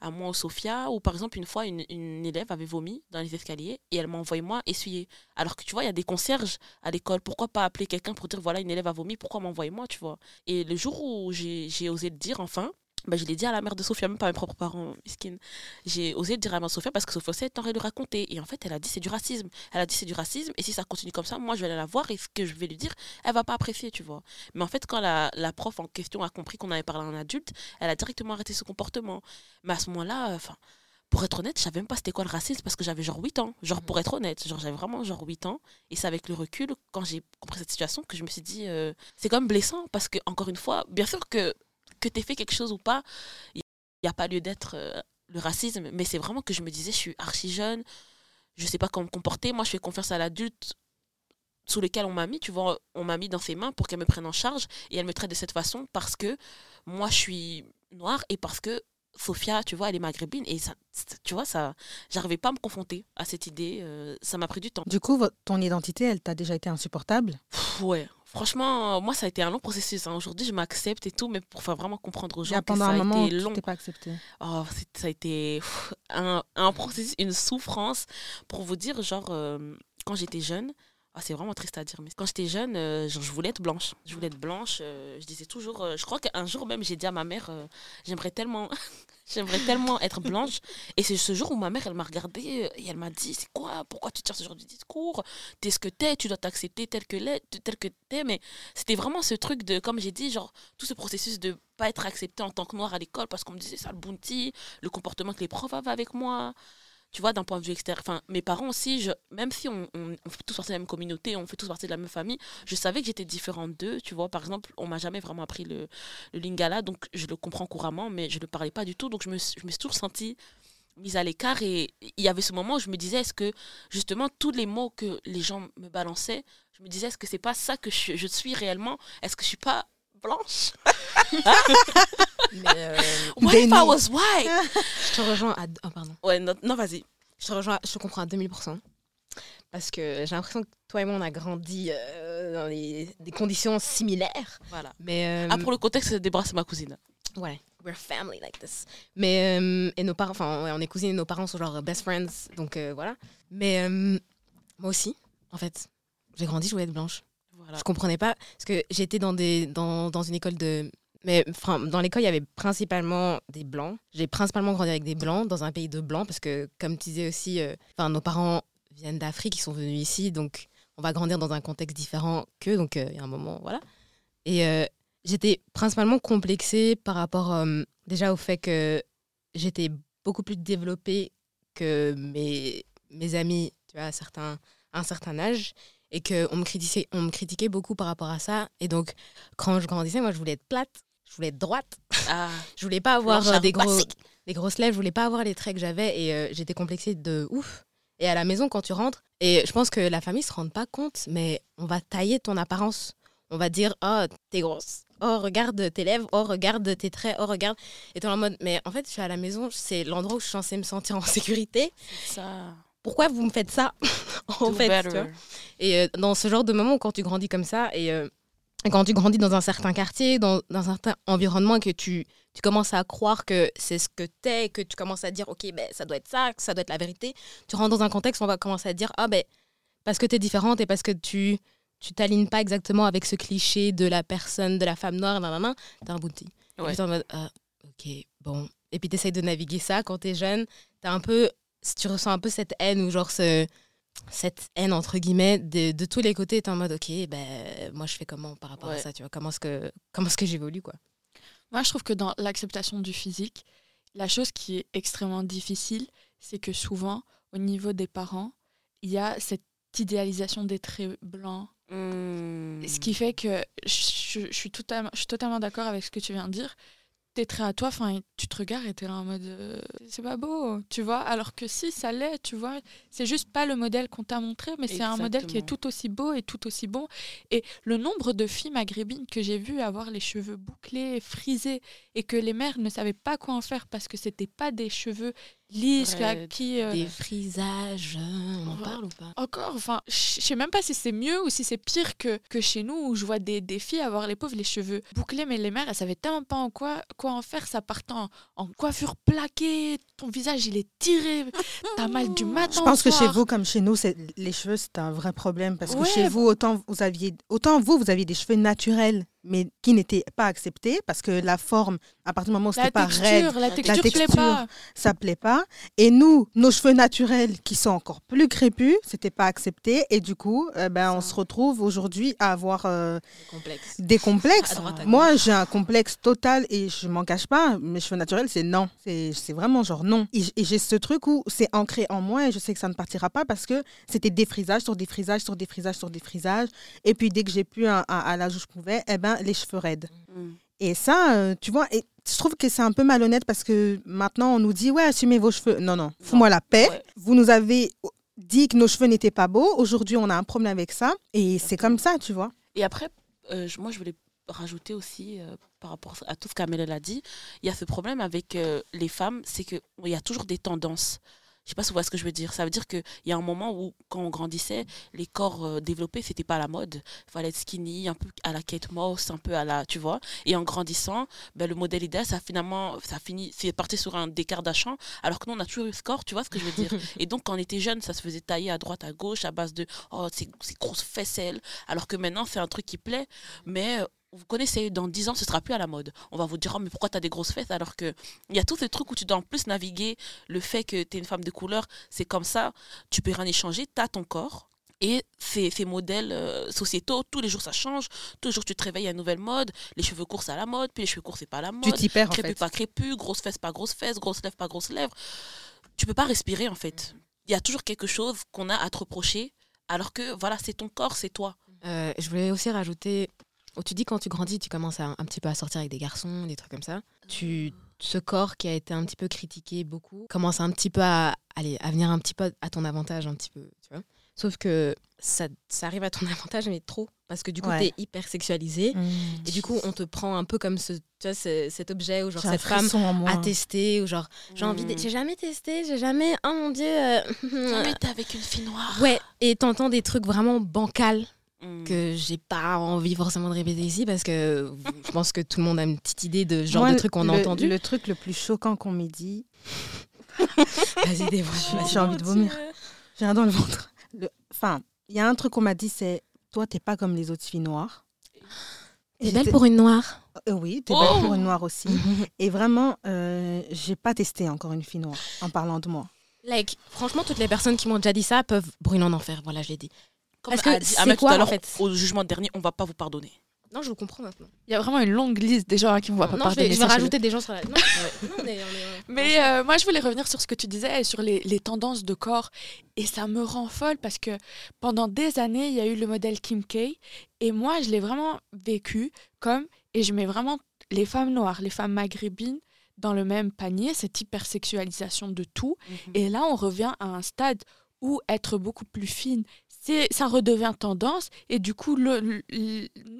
à moi ou Sophia. Ou par exemple une fois une, une élève avait vomi dans les escaliers et elle m'a envoyé moi essuyer. Alors que tu vois il y a des concierges à l'école. Pourquoi pas appeler quelqu'un pour dire voilà une élève a vomi pourquoi m'envoyer moi tu vois? Et le jour où j'ai j'ai osé le dire enfin bah, je l'ai dit à la mère de Sophia, même pas à mes propres parents, miskin. J'ai osé dire à ma Sophia parce que Sophia aussi, elle t'aurait le raconter. Et en fait, elle a dit c'est du racisme. Elle a dit c'est du racisme. Et si ça continue comme ça, moi, je vais aller la voir et ce que je vais lui dire, elle va pas apprécier, tu vois. Mais en fait, quand la, la prof en question a compris qu'on avait parlé à un adulte, elle a directement arrêté ce comportement. Mais à ce moment-là, euh, pour être honnête, je savais même pas c'était quoi le racisme parce que j'avais genre 8 ans. Genre, pour être honnête, genre, j'avais vraiment genre 8 ans. Et c'est avec le recul, quand j'ai compris cette situation, que je me suis dit, euh, c'est quand même blessant parce que, encore une fois, bien sûr que, que tu fait quelque chose ou pas, il n'y a pas lieu d'être euh, le racisme, mais c'est vraiment que je me disais, je suis archi jeune, je sais pas comment me comporter. Moi, je fais confiance à l'adulte sous lequel on m'a mis, tu vois, on m'a mis dans ses mains pour qu'elle me prenne en charge et elle me traite de cette façon parce que moi je suis noire et parce que Sophia, tu vois, elle est maghrébine et ça, tu vois, ça, j'arrivais pas à me confronter à cette idée, euh, ça m'a pris du temps. Du coup, ton identité, elle t'a déjà été insupportable? Pff, ouais, franchement, euh, moi ça a été un long processus. hein. Aujourd'hui, je m'accepte et tout, mais pour faire vraiment comprendre aux gens que pendant ça a moment été long. pas accepté. Oh, ça a été pff, un, un processus, une souffrance. Pour vous dire, genre, euh, quand j'étais jeune, ah, c'est vraiment triste à dire, mais quand j'étais jeune, euh, genre, je voulais être blanche. Je voulais être blanche. euh, je disais toujours, je crois qu'un jour même, j'ai dit à ma mère, j'aimerais tellement, j'aimerais tellement être blanche. Et c'est ce jour où ma mère, elle m'a regardée euh, et elle m'a dit, c'est quoi? Pourquoi tu tiens ce genre de discours? T'es ce que t'es, tu dois t'accepter tel que tel que t'es. Mais c'était vraiment ce truc de, comme j'ai dit, genre, tout ce processus de pas être accepté en tant que noir à l'école parce qu'on me disait ça le bounty, le comportement que les profs avaient avec moi. Tu vois, d'un point de vue extérieur. Enfin, mes parents aussi, je, même si on, fait tous partie de la même communauté, on fait tous partie de la même famille, je savais que j'étais différente d'eux. Tu vois, par exemple, on m'a jamais vraiment appris le, lingala, donc je le comprends couramment, mais je ne le parlais pas du tout. Donc je me, je me suis toujours sentie mise à l'écart. Et il y avait ce moment où je me disais, est-ce que justement tous les mots que les gens me balançaient, je me disais, est-ce que c'est pas ça que je, je suis réellement? Est-ce que je suis pas blanche Mais, euh, What if. I was white? Je te rejoins à. Oh, pardon. Ouais, non, non vas-y. Je te rejoins, je te comprends à 2000%. Parce que j'ai l'impression que toi et moi, on a grandi euh, dans les, des conditions similaires. Voilà. Mais. euh, Ah, pour le contexte, Débora, c'est ma cousine. Ouais, we're family like this. Mais, euh, et nos parents, enfin, ouais, on est cousines et nos parents sont genre best friends, donc euh, voilà. Mais euh, moi aussi, en fait, j'ai grandi, je voulais être blanche. Voilà. Je comprenais pas, parce que j'étais dans, des, dans, dans une école de. Mais dans l'école, il y avait principalement des blancs. J'ai principalement grandi avec des blancs, dans un pays de blancs, parce que, comme tu disais aussi, euh, nos parents viennent d'Afrique, ils sont venus ici, donc on va grandir dans un contexte différent qu'eux, donc euh, il y a un moment, voilà. Et euh, j'étais principalement complexée par rapport déjà au fait que j'étais beaucoup plus développée que mes, mes amis, tu vois, à, certains, à un certain âge. Et qu'on me, critiquait, on me critiquait beaucoup par rapport à ça. Et donc, quand je grandissais, moi, je voulais être plate, je voulais être droite. Ah, Je voulais pas avoir euh, des, gros, des grosses lèvres, je voulais pas avoir les traits que j'avais et euh, j'étais complexée de ouf. Et à la maison, quand tu rentres, et je pense que la famille se rend pas compte, mais on va tailler ton apparence. On va dire, oh, t'es grosse. Oh, regarde tes lèvres. Oh, regarde tes traits. Oh, regarde. Et t'es en mode, mais en fait, je suis à la maison, c'est l'endroit où je suis censée me sentir en sécurité. ça. Pourquoi vous me faites ça En Do fait, tu vois. Et euh, dans ce genre de moment, quand tu grandis comme ça, et euh, quand tu grandis dans un certain quartier, dans, dans un certain environnement, que tu, tu commences à croire que c'est ce que t'es, que tu commences à dire, OK, ben, ça doit être ça, que ça doit être la vérité, tu rentres dans un contexte où on va commencer à dire, ah ben, parce que tu es différente et parce que tu tu t'alignes pas exactement avec ce cliché de la personne, de la femme noire, nanana, t'es un bouti. Ouais. Et puis t'es en mode, ah, OK, bon. Et puis tu essayes de naviguer ça quand tu es jeune. T'as un peu, tu ressens un peu cette haine ou genre ce, cette haine entre guillemets de, de tous les côtés. T'es en mode, OK, ben, moi je fais comment par rapport à ça, tu vois, comment est-ce que, comment est-ce que j'évolue, quoi? Moi, je trouve que dans l'acceptation du physique, la chose qui est extrêmement difficile, c'est que souvent, au niveau des parents, il y a cette idéalisation des traits blancs. Hmm. Ce qui fait que je, je suis totalement, je suis totalement d'accord avec ce que tu viens de dire. Tes traits à toi, enfin, tu te regardes et t'es là en mode euh, c'est pas beau, tu vois. Alors que si, ça l'est, tu vois. C'est juste pas le modèle qu'on t'a montré, mais c'est un modèle qui est tout aussi beau et tout aussi bon. Et le nombre de filles maghrébines que j'ai vues avoir les cheveux bouclés, frisés, et que les mères ne savaient pas quoi en faire parce que c'était pas des cheveux lisses Raides. qui. euh, Des frisages, on en parle ou pas? encore, enfin, je sais même pas si c'est mieux ou si c'est pire que, que chez nous où je vois des, des filles avoir les pauvres les cheveux bouclés, mais les mères elles savaient tellement pas en quoi, quoi en faire. Ça partait en, en coiffure plaquée, ton visage il est tiré, t'as mal du matin. Je pense que chez vous, comme chez nous, c'est- les cheveux, c'est un vrai problème. Parce que chez vous, autant vous, aviez, autant vous, vous aviez des cheveux naturels, mais qui n'étaient pas acceptés. Parce que la forme, à partir du moment où la c'était pas raide, la texture, plaît texture. pas. ça plaît pas. Et nous, nos cheveux naturels, qui sont encore plus crépus, c'était pas accepté. Et du coup, euh, ben, on se retrouve aujourd'hui à avoir euh, des complexes. À droite, à Moi, j'ai un complexe total et je m'en cache pas. Mes cheveux naturels, c'est non. C'est vraiment genre non. Et, j'ai ce truc où c'est ancré en moi et je sais que ça ne partira pas parce que c'était des frisages sur des frisages sur des frisages sur des frisages. Et puis dès que j'ai pu un- un- à l'âge où je pouvais, eh ben, les cheveux raides. Hmm. Et ça, euh, tu vois, et je trouve que c'est un peu malhonnête parce que maintenant on nous dit ouais, assumez vos cheveux. Non, non, fous-moi la paix. Ouais. Vous nous avez dit que nos cheveux n'étaient pas beaux. Aujourd'hui, on a un problème avec ça. Et c'est comme ça, tu vois. Et après, euh, moi, je voulais rajouter aussi, euh, par rapport à tout ce qu'Amel a dit, il y a ce problème avec euh, les femmes, c'est qu'il y a toujours des tendances. Je sais pas si vous voyez ce que je veux dire. Ça veut dire qu'il y a un moment où, quand on grandissait, les corps euh, développés, c'était pas la mode. Il fallait être skinny, un peu à la Kate Moss, un peu à la. Tu vois Et en grandissant, ben, le modèle idéal, ça finalement. Ça finit. C'est parti sur un décart d'achat, alors que nous, on a toujours eu ce corps, tu vois ce que je veux dire Et donc, quand on était jeune, ça se faisait tailler à droite, à gauche, à base de. Oh, ces, ces grosses faisselles. Alors que maintenant, c'est un truc qui plaît. Mais euh, vous connaissez, dans 10 ans, ce sera plus à la mode. On va vous dire, oh, mais pourquoi tu as des grosses fesses Alors que il y a tous ces trucs où tu dois en plus naviguer le fait que tu es une femme de couleur, c'est comme ça, tu peux rien échanger, tu as ton corps. Et ces, ces modèles euh, sociétaux, tous les jours ça change, tous les jours tu te réveilles à une nouvelle mode, les cheveux courts c'est à la mode, puis les cheveux courts c'est pas à la Tu mode, t'y perds en crépus fait. pas crépus, grosses fesses pas grosses fesses, grosses lèvres pas grosses lèvres. Tu peux pas respirer en fait. Il y a toujours quelque chose qu'on a à te reprocher, alors que voilà, c'est ton corps, c'est toi. Euh, je voulais aussi rajouter, tu dis quand tu grandis, tu commences à, un petit peu à sortir avec des garçons, des trucs comme ça. Tu, ce corps qui a été un petit peu critiqué beaucoup commence un petit peu à, aller, à venir un petit peu à ton avantage, un petit peu, tu vois. Sauf que ça, ça arrive à ton avantage, mais trop. Parce que du coup, Ouais. tu es hyper sexualisé. Et du coup, on te prend un peu comme ce, tu vois, ce- cet objet ou genre cette femme à tester ou genre j'ai envie de... j'ai jamais testé j'ai jamais oh mon dieu euh, été avec une fille noire. ouais et t'entends des trucs vraiment bancals Mm. que j'ai pas envie forcément de répéter ici parce que je pense que tout le monde a une petite idée de genre Moi, de trucs qu'on a entendu Le truc le plus choquant qu'on m'ait dit, vas-y dévoile j'ai envie de vomir. j'ai rien dans le ventre. Le- Enfin, il y a un truc qu'on m'a dit, c'est toi, t'es pas comme les autres filles noires. Et t'es belle pour une noire Euh, oui, t'es Oh belle pour une noire aussi. Et vraiment, euh, j'ai pas testé encore une fille noire en parlant de moi. like franchement toutes les personnes qui m'ont déjà dit ça peuvent brûler en enfer voilà je l'ai dit Comme Parce que a dit c'est Ahmed tout quoi, à en l'heure, fait au jugement dernier, on va pas vous pardonner. Non, je le comprends maintenant. Il y a vraiment une longue liste des gens à qui on voit pas non, je vais, je vais rajouter des gens sur la. Non, ouais. non on est, on est- Mais euh, moi, je voulais revenir sur ce que tu disais, sur les, les tendances de corps. Et ça me rend folle parce que pendant des années, il y a eu le modèle Kim K. Et moi, je l'ai vraiment vécu comme, et je mets vraiment les femmes noires, les femmes maghrébines dans le même panier, cette hypersexualisation de tout. Mhm. Et là, on revient à un stade où être beaucoup plus fine, ça redevient tendance. Et du coup, le,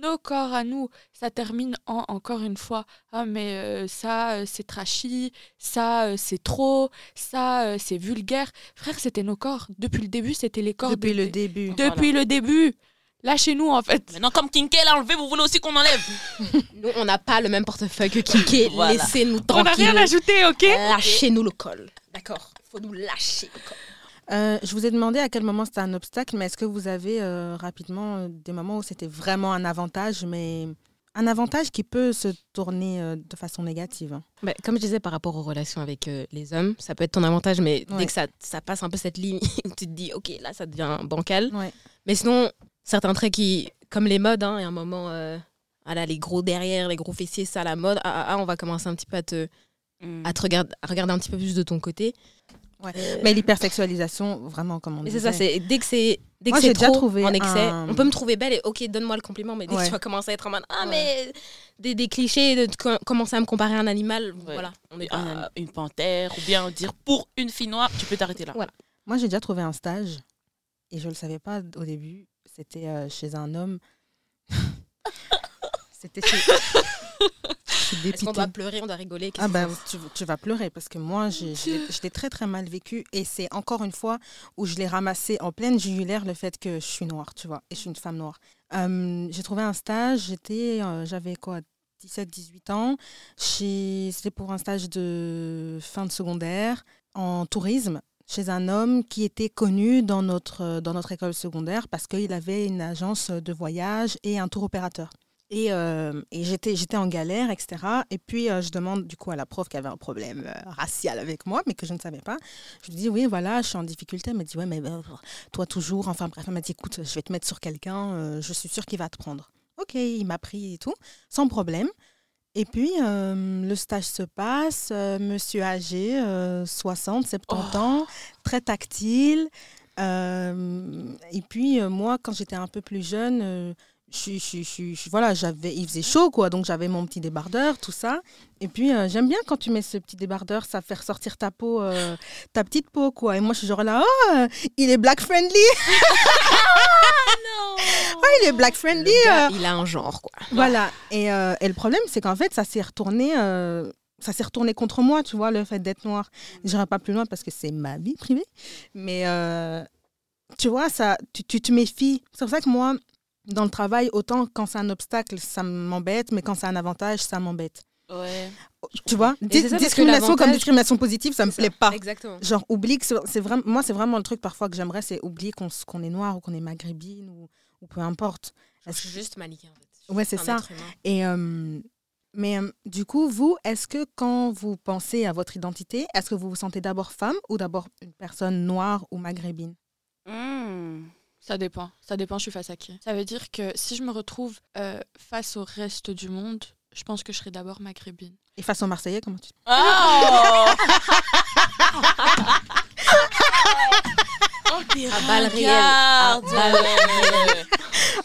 nos corps à nous, ça termine en, encore une fois, ah mais euh, ça, euh, c'est trashy, ça, euh, c'est trop, ça, euh, c'est vulgaire. Frère, c'était nos corps. Depuis le début, c'était les corps. Depuis de- le début. Depuis le début. Lâchez-nous, en fait. Maintenant, comme Kinké l'a enlevé, vous voulez aussi qu'on enlève Nous, on n'a pas le même portefeuille que Kinké. Voilà. Laissez-nous On n'a tranquille. rien ajouté, ok? Lâchez-nous le col. D'accord faut nous lâcher le col. Euh, je vous ai demandé à quel moment c'était un obstacle, mais est-ce que vous avez euh, rapidement euh, des moments où c'était vraiment un avantage, mais un avantage qui peut se tourner euh, de façon négative? Bah, comme je disais par rapport aux relations avec euh, les hommes, ça peut être ton avantage, mais Ouais. dès que ça, ça passe un peu cette ligne où tu te dis, ok, là, ça devient bancal. Ouais. Mais sinon, certains traits qui, comme les modes, hein, il y a un moment, euh, ah là, les gros derrière, les gros fessiers, ça, la mode, ah, ah, ah, on va commencer un petit peu à te, Mm. à te regarder, à regarder un petit peu plus de ton côté. Ouais. Euh, Mais l'hypersexualisation, vraiment, comme on mais c'est ça, c'est dès que c'est dès que c'est déjà trop trouvé en excès, un- on peut me trouver belle et ok, donne-moi le compliment, mais dès que tu vas commencer à être en mode ah Ouais. mais des, des clichés, de co- commencer à me comparer à un animal, voilà, on est pas. Un- une panthère, ou bien dire pour une fille noire, tu peux t'arrêter là. Moi, j'ai déjà trouvé un stage et je ne le savais pas au début. C'était euh, chez un homme. C'était chez. Suis dépitée. doit pleurer, on doit rigoler Ah ben, tu, tu vas pleurer parce que moi, l'ai très très mal vécu et c'est encore une fois où je l'ai ramassé en pleine jugulaire le fait que je suis noire, tu vois, et je suis une femme noire. Euh, j'ai trouvé un stage, j'étais, euh, j'avais quoi, 17-18 ans, c'était pour un stage de fin de secondaire en tourisme chez un homme qui était connu dans notre, dans notre école secondaire parce qu'il avait une agence de voyage et un tour opérateur. Et, euh, et j'étais, j'étais en galère, etc. Et puis, euh, je demande du coup à la prof qui avait un problème euh, racial avec moi, mais que je ne savais pas. Je lui dis, oui, voilà, je suis en difficulté. Elle m'a dit, ouais, mais toi toujours. Enfin, bref, elle m'a dit, écoute, je vais te mettre sur quelqu'un, je suis sûre qu'il va te prendre. Ok, il m'a pris et tout, sans problème. Et puis, le stage se passe, monsieur âgé, euh, 60, 70 ans, très tactile. Et puis, moi, quand j'étais un peu plus jeune, je, je, je- je- voilà, j'avais, il faisait chaud, quoi. Donc, j'avais mon petit débardeur, tout ça. Et puis, euh, j'aime bien quand tu mets ce petit débardeur, ça fait ressortir ta peau, euh, ta petite peau, quoi. Et moi, je suis genre là, oh, euh, il est black friendly. Oh, il est black friendly. Gars, euh. il a un genre quoi. Voilà. Et, et le problème, c'est qu'en fait, ça s'est retourné. ça s'est retourné contre moi, tu vois, le fait d'être noire. Je n'irai pas plus loin parce que c'est ma vie privée. Mais euh, tu vois, ça, tu, tu te méfies. C'est pour ça que moi, dans le travail, autant quand c'est un obstacle, ça m'embête, mais quand c'est un avantage, ça m'embête. Ouais. Tu vois, ça, discrimination comme discrimination positive, ça me ça. plaît pas. Exactement. Genre, oublie que c'est vraiment, moi, c'est vraiment le truc parfois que j'aimerais, c'est oublier qu'on est noir ou qu'on est maghrébine ou, ou peu importe. Je suis juste Malika en fait. Ouais, c'est ça. Et euh, mais euh, du coup, vous, est-ce que quand vous pensez à votre identité, est-ce que vous vous sentez d'abord femme ou d'abord une personne noire ou maghrébine? Mm. Ça dépend. Ça dépend, je suis face à qui. Ça veut dire que si je me retrouve euh, face au reste du monde, je pense que je serai d'abord maghrébine. Et face aux Marseillais, comment tu Oh Oh, t'es À balles réelles. ringarde. À balles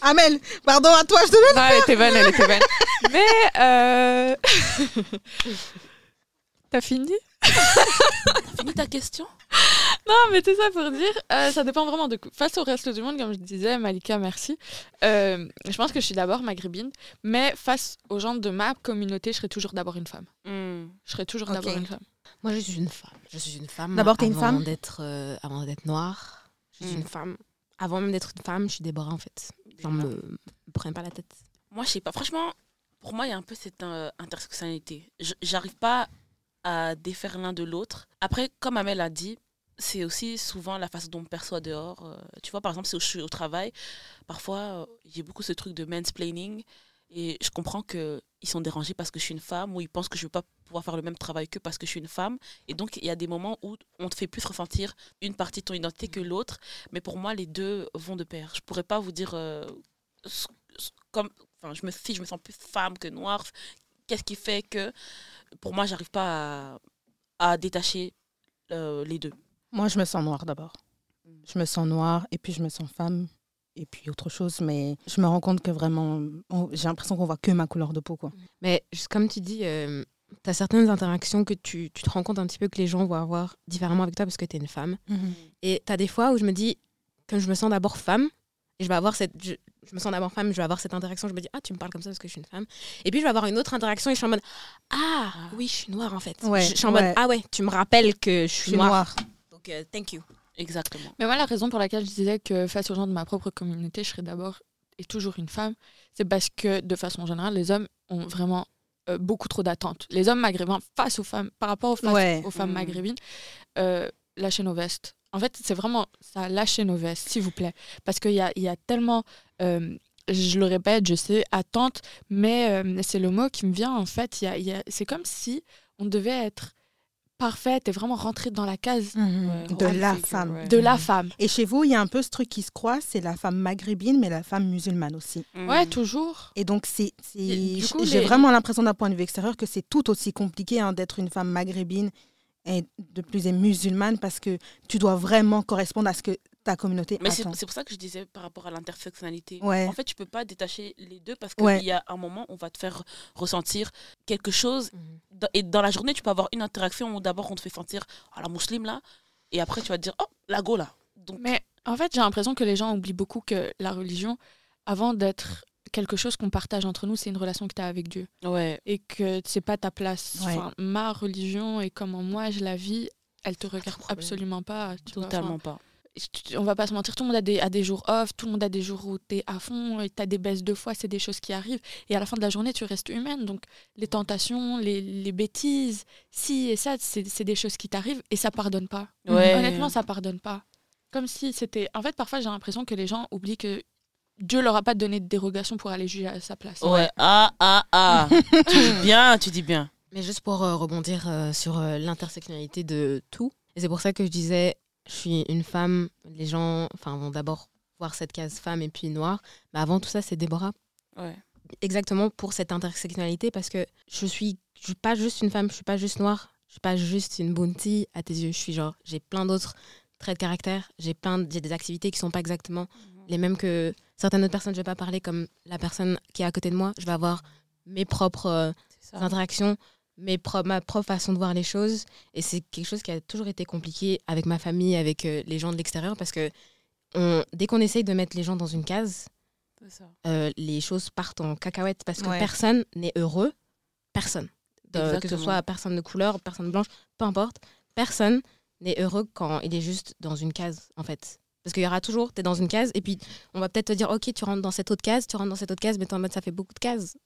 Amel, pardon à toi, je te Non, elle était bonne, elle était bonne. Mais euh... T'as fini? Fini ta question? Non, mais tout ça pour dire, euh, ça dépend vraiment de face au reste du monde, comme je disais, Malika, merci. Euh, je pense que je suis d'abord maghrébine, mais face aux gens de ma communauté, je serai toujours d'abord une femme. Mm. Je serai toujours d'abord une femme. Moi, je suis une femme. Je suis une femme. D'abord, t'es une avant femme? d'être euh, Avant d'être noire, je suis Mm. une femme. Avant même d'être une femme, je suis Déborah en fait. Genre, me, me prenez pas la tête. Moi, je sais pas. Franchement, pour moi, il y a un peu cette euh, intersectionnalité. Je- J'arrive pas à défaire l'un de l'autre. Après, comme Amel a dit, c'est aussi souvent la façon dont on perçoit dehors. Euh, tu vois, par exemple, si je suis au travail, parfois, euh, j'ai beaucoup ce truc de mansplaining. Et je comprends qu'ils sont dérangés parce que je suis une femme ou ils pensent que je ne vais pas pouvoir faire le même travail qu'eux parce que je suis une femme. Et donc, il y a des moments où on te fait plus ressentir une partie de ton identité que l'autre. Mais pour moi, les deux vont de pair. Je pourrais pas vous dire euh, comme enfin, je me, je me sens plus femme que noire, qu'est-ce qui fait que, pour moi, j'arrive pas à, à détacher euh, les deux Moi, je me sens noire d'abord. Je me sens noire et puis je me sens femme et puis autre chose. Mais je me rends compte que vraiment, on- j'ai l'impression qu'on voit que ma couleur de peau. Quoi. Mais juste comme tu dis, tu as certaines interactions que tu, tu te rends compte un petit peu que les gens vont avoir différemment avec toi parce que tu es une femme. Et tu as des fois où je me dis que je me sens d'abord femme et je vais avoir cette je, je me sens d'abord femme, je vais avoir cette interaction, je me dis ah tu me parles comme ça parce que je suis une femme. Et puis je vais avoir une autre interaction et je suis en mode ah Ah. oui, je suis noire en fait. Ouais, je, je suis en ouais. mode ah ouais, tu me rappelles que je Je suis noire. noire. Donc euh, thank you. Exactement. Mais moi, la raison pour laquelle je disais que face aux gens de ma propre communauté, je serais d'abord et toujours une femme, c'est parce que de façon générale, les hommes ont vraiment euh, beaucoup trop d'attentes. Les hommes maghrébins face aux femmes, par rapport aux, face- Ouais. aux femmes Mm. maghrébines, euh, lâchez nos vestes. En fait, c'est vraiment ça, lâchez nos vestes, s'il vous plaît. Parce qu'il y a, il y a tellement, euh, je le répète, je sais, attente, mais euh, c'est le mot qui me vient en fait. Il y a, il y a- c'est comme si on devait être parfaite et vraiment rentrer dans la case Ouais, de ouais, la femme. ouais. de la femme. Et chez vous, il y a un peu ce truc qui se croise, c'est la femme maghrébine, mais la femme musulmane aussi. Ouais, Mm. toujours. Et donc, c'est, c'est- Et du coup, j'ai les- vraiment l'impression d'un point de vue extérieur que c'est tout aussi compliqué hein, d'être une femme maghrébine de plus est musulmane parce que tu dois vraiment correspondre à ce que ta communauté Mais c'est attend. c'est pour ça que je disais par rapport à l'intersectionnalité. Ouais. En fait, tu peux pas détacher les deux parce qu'il Ouais. y a un moment où on va te faire ressentir quelque chose. Dans- Et dans la journée, tu peux avoir une interaction où d'abord on te fait sentir ah, la musulmane là, et après tu vas te dire oh, la go là. Donc, Mais en fait, j'ai l'impression que les gens oublient beaucoup que la religion, avant d'être quelque chose qu'on partage entre nous, c'est une relation que tu as avec Dieu. ouais. Et que c'est pas ta place. Ouais. Enfin, ma religion et comment moi je la vis, elle te regarde absolument pas. tu vois. Totalement Enfin, pas. on va pas se mentir, tout le monde a des, a des jours off, tout le monde a des jours où tu es à fond, tu as des baisses de foi, c'est des choses qui arrivent. Et à la fin de la journée, tu restes humaine. Donc les tentations, les, les bêtises, si et ça, c'est c'est des choses qui t'arrivent et ça pardonne pas. Ouais. Honnêtement, ça pardonne pas. Comme si c'était. En fait, parfois, j'ai l'impression que les gens oublient que Dieu leur a pas donné de dérogation pour aller juger à sa place. Ouais. Ah, ah, ah. tu dis bien, tu dis bien. Mais juste pour euh, rebondir euh, sur euh, l'intersectionnalité de tout, et c'est pour ça que je disais, je suis une femme, les gens enfin, vont d'abord voir cette case femme et puis noire, mais avant tout ça, c'est Déborah. Ouais. Exactement pour cette intersectionnalité, parce que je suis, je suis pas juste une femme, je suis pas juste noire, je suis pas juste une bounty à tes yeux, je suis genre, j'ai plein d'autres traits de caractère, j'ai plein, de- j'ai des activités qui sont pas exactement les mêmes que certaines autres personnes, je vais pas parler comme la personne qui est à côté de moi, je vais avoir mes propres euh, interactions, mes pro- ma propre façon de voir les choses. Et c'est quelque chose qui a toujours été compliqué avec ma famille, avec euh, les gens de l'extérieur, parce que on, dès qu'on essaye de mettre les gens dans une case, ça. euh, les choses partent en cacahuète, parce que Ouais. personne n'est heureux. Personne. Que ce soit personne de couleur, personne blanche, peu importe. Personne n'est heureux quand il est juste dans une case, en fait. Parce qu'il y aura toujours, tu es dans une case, et puis on va peut-être te dire, ok, tu rentres dans cette autre case, tu rentres dans cette autre case, mais t'es en mode, ça fait beaucoup de cases.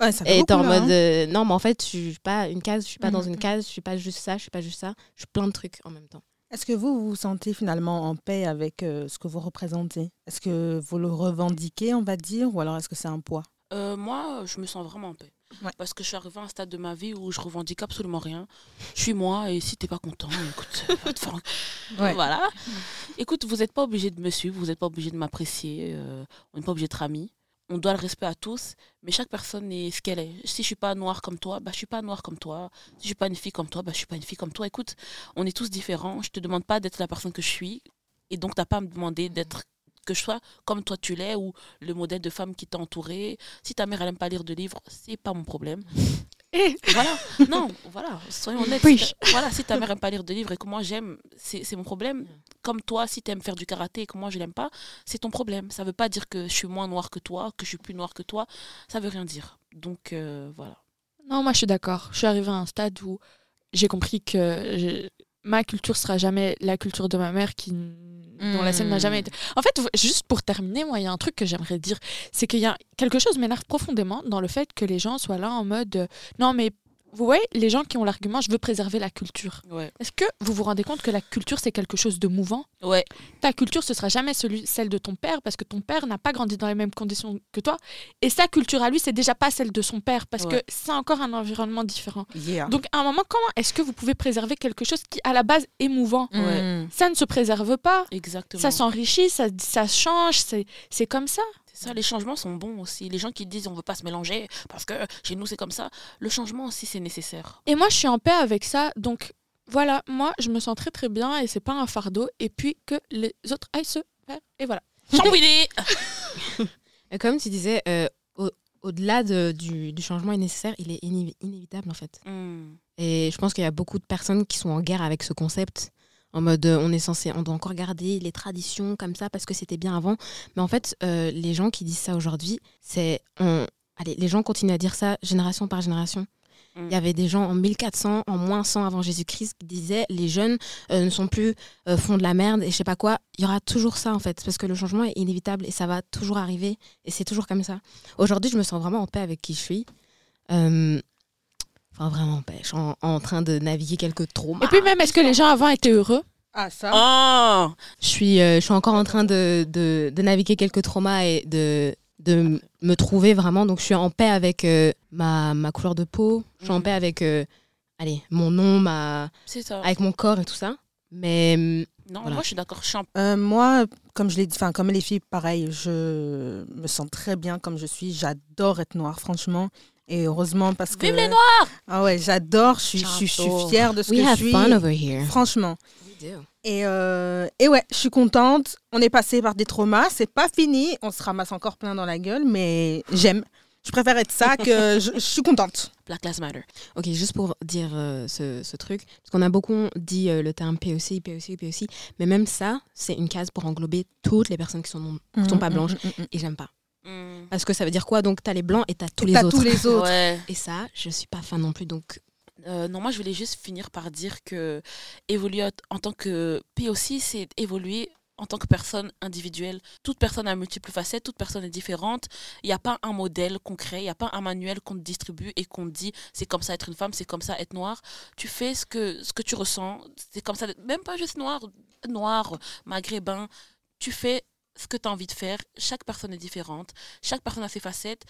Ouais, ça fait Et t'es en là, mode, hein. euh, non, mais en fait, je suis pas une case, je suis pas dans Mhm. une case, je suis pas juste ça, je suis pas juste ça, je suis plein de trucs en même temps. Est-ce que vous, vous vous sentez finalement en paix avec euh, ce que vous représentez? Est-ce que vous le revendiquez, on va dire, ou alors est-ce que c'est un poids? Euh, moi, je me sens vraiment en paix. Ouais. Parce que je suis arrivée à un stade de ma vie où je revendique absolument rien. Je suis moi et si t'es pas content, écoute, Ouais. voilà. Écoute, vous n'êtes pas obligé de me suivre, vous n'êtes pas obligé de m'apprécier, euh, on n'est pas obligé d'être amis. On doit le respect à tous, mais chaque personne est ce qu'elle est. Si je suis pas noire comme toi, bah je suis pas noire comme toi. Si je suis pas une fille comme toi, bah je suis pas une fille comme toi. Écoute, on est tous différents. Je te demande pas d'être la personne que je suis, et donc t'as pas à me demander d'être que je sois comme toi tu l'es ou le modèle de femme qui t'a entouré. Si ta mère elle aime pas lire de livres, c'est pas mon problème. Et Voilà, non, voilà, soyons honnêtes. Oui. Si ta- Voilà, si ta mère aime pas lire de livres et que moi j'aime, c'est mon problème. Comme toi, si tu aimes faire du karaté et que moi je l'aime pas, c'est ton problème. Ça veut pas dire que je suis moins noire que toi, que je suis plus noire que toi. Ça veut rien dire. Donc euh, voilà. Non, moi je suis d'accord. Je suis arrivée à un stade où j'ai compris que ma culture sera jamais la culture de ma mère qui dont la sienne n'a jamais été. En fait, juste pour terminer, moi il y a un truc que j'aimerais dire, c'est qu'il y a quelque chose m'énerve profondément dans le fait que les gens soient là en mode euh, non mais vous voyez les gens qui ont l'argument je veux préserver la culture. Ouais. Est-ce que vous vous rendez compte que la culture c'est quelque chose de mouvant? Ouais. ta culture, ce sera jamais celui, celle de ton père parce que ton père n'a pas grandi dans les mêmes conditions que toi. Et sa culture à lui, c'est déjà pas celle de son père parce que c'est encore un environnement différent. Yeah. Donc à un moment, comment est-ce que vous pouvez préserver quelque chose qui à la base est mouvant? Ça ne se préserve pas. Exactement. Ça s'enrichit, ça, ça change, c'est comme ça. C'est ça, les changements sont bons aussi. Les gens qui disent on veut pas se mélanger parce que chez nous c'est comme ça. Le changement aussi c'est nécessaire. Et moi, je suis en paix avec ça. Donc, voilà, moi, je me sens très très bien et c'est pas un fardeau. Et puis que les autres aillent se faire. Et voilà. Chambouillet Et Comme tu disais, euh, au- au-delà de- du, du changement est nécessaire, il est inévi- inévitable en fait. Hmm. Et je pense qu'il y a beaucoup de personnes qui sont en guerre avec ce concept. En mode, euh, on est censé, on doit encore garder les traditions comme ça parce que c'était bien avant. Mais en fait, euh, les gens qui disent ça aujourd'hui, c'est. on- Allez, les gens continuent à dire ça génération par génération. Mm. Il y avait des gens en 1400, en moins 100 avant Jésus-Christ qui disaient les jeunes euh, ne sont plus, euh, font de la merde et je sais pas quoi. Il y aura toujours ça en fait, parce que le changement est inévitable et ça va toujours arriver et c'est toujours comme ça. Aujourd'hui, je me sens vraiment en paix avec qui je suis. Euh, Enfin, vraiment en paix. Je suis en, en train de naviguer quelques traumas. Et puis même, est-ce que les gens avant étaient heureux? Ah, ça Oh Je suis, euh, je suis encore en train de, de, de naviguer quelques traumas et de, de me trouver vraiment. Donc, je suis en paix avec euh, ma, ma couleur de peau. Je suis en Mhm. paix avec euh, allez, mon nom, ma, ça. avec mon corps et tout ça. Mais Non, Voilà. moi je suis d'accord. Je suis en- Euh, moi, comme je l'ai dit, enfin comme les filles, pareil, je me sens très bien comme je suis. J'adore être noire, franchement. Et heureusement parce que. Vive les Noirs Ah ouais, j'adore. Je suis, je fière de ce we que je have suis. fun over here. Franchement. Et, euh, et ouais, je suis contente. On est passé par des traumas. C'est pas fini. On se ramasse encore plein dans la gueule, mais j'aime. Je préfère être ça que je, je suis contente. Black Lives Matter. Ok, juste pour dire euh, ce, ce truc, parce qu'on a beaucoup dit euh, le terme POC, POC, POC, mais même ça, c'est une case pour englober toutes les personnes qui sont, non- qui sont pas blanches. Mm, mm, mm. Et j'aime pas. Hmm. Parce que ça veut dire quoi Donc, t'as les blancs et t'as tous les T'as autres. tous les autres. Ouais. Et ça, je suis pas fan non plus. Donc, Euh, non, moi je voulais juste finir par dire que évoluer en tant que POC, c'est évoluer en tant que personne individuelle. Toute personne a multiples facettes, toute personne est différente. Il n'y a pas un modèle concret, il n'y a pas un manuel qu'on te distribue et qu'on te dit c'est comme ça être une femme, c'est comme ça être noire. Tu fais ce que, ce que tu ressens, c'est comme ça, même pas juste noir, noir, maghrébin. Tu fais ce que tu as envie de faire. Chaque personne est différente, chaque personne a ses facettes.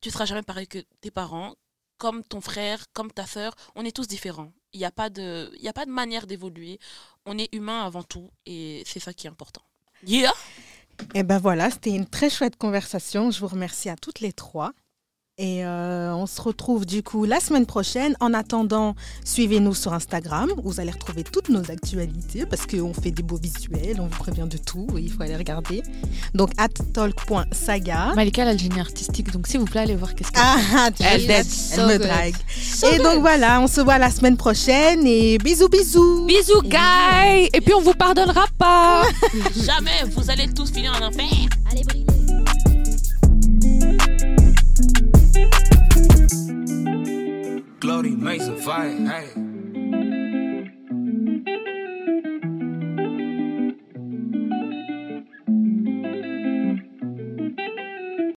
Tu seras jamais pareil que tes parents, comme ton frère, comme ta sœur, on est tous différents. Il n'y a, pas de- a pas de manière d'évoluer. On est humain avant tout et c'est ça qui est important. Yeah! Et ben voilà, c'était une très chouette conversation. Je vous remercie à toutes les trois. Et euh, on se retrouve du coup la semaine prochaine. En attendant, suivez-nous sur Instagram. où Vous allez retrouver toutes nos actualités parce qu'on fait des beaux visuels, on vous prévient de tout. et Il faut aller regarder. Donc, at talk.saga. Malika, elle a le génie artistique, donc s'il vous plaît, allez voir qu'est-ce qu'elle Ah, tu Elle elle So me good. drague. So et donc voilà, on se voit la semaine prochaine et bisous, bisous. Bisous, guys Et puis on vous pardonnera pas Jamais vous allez tous finir en enfer! Allez, briller. Glory makes a fire, hey.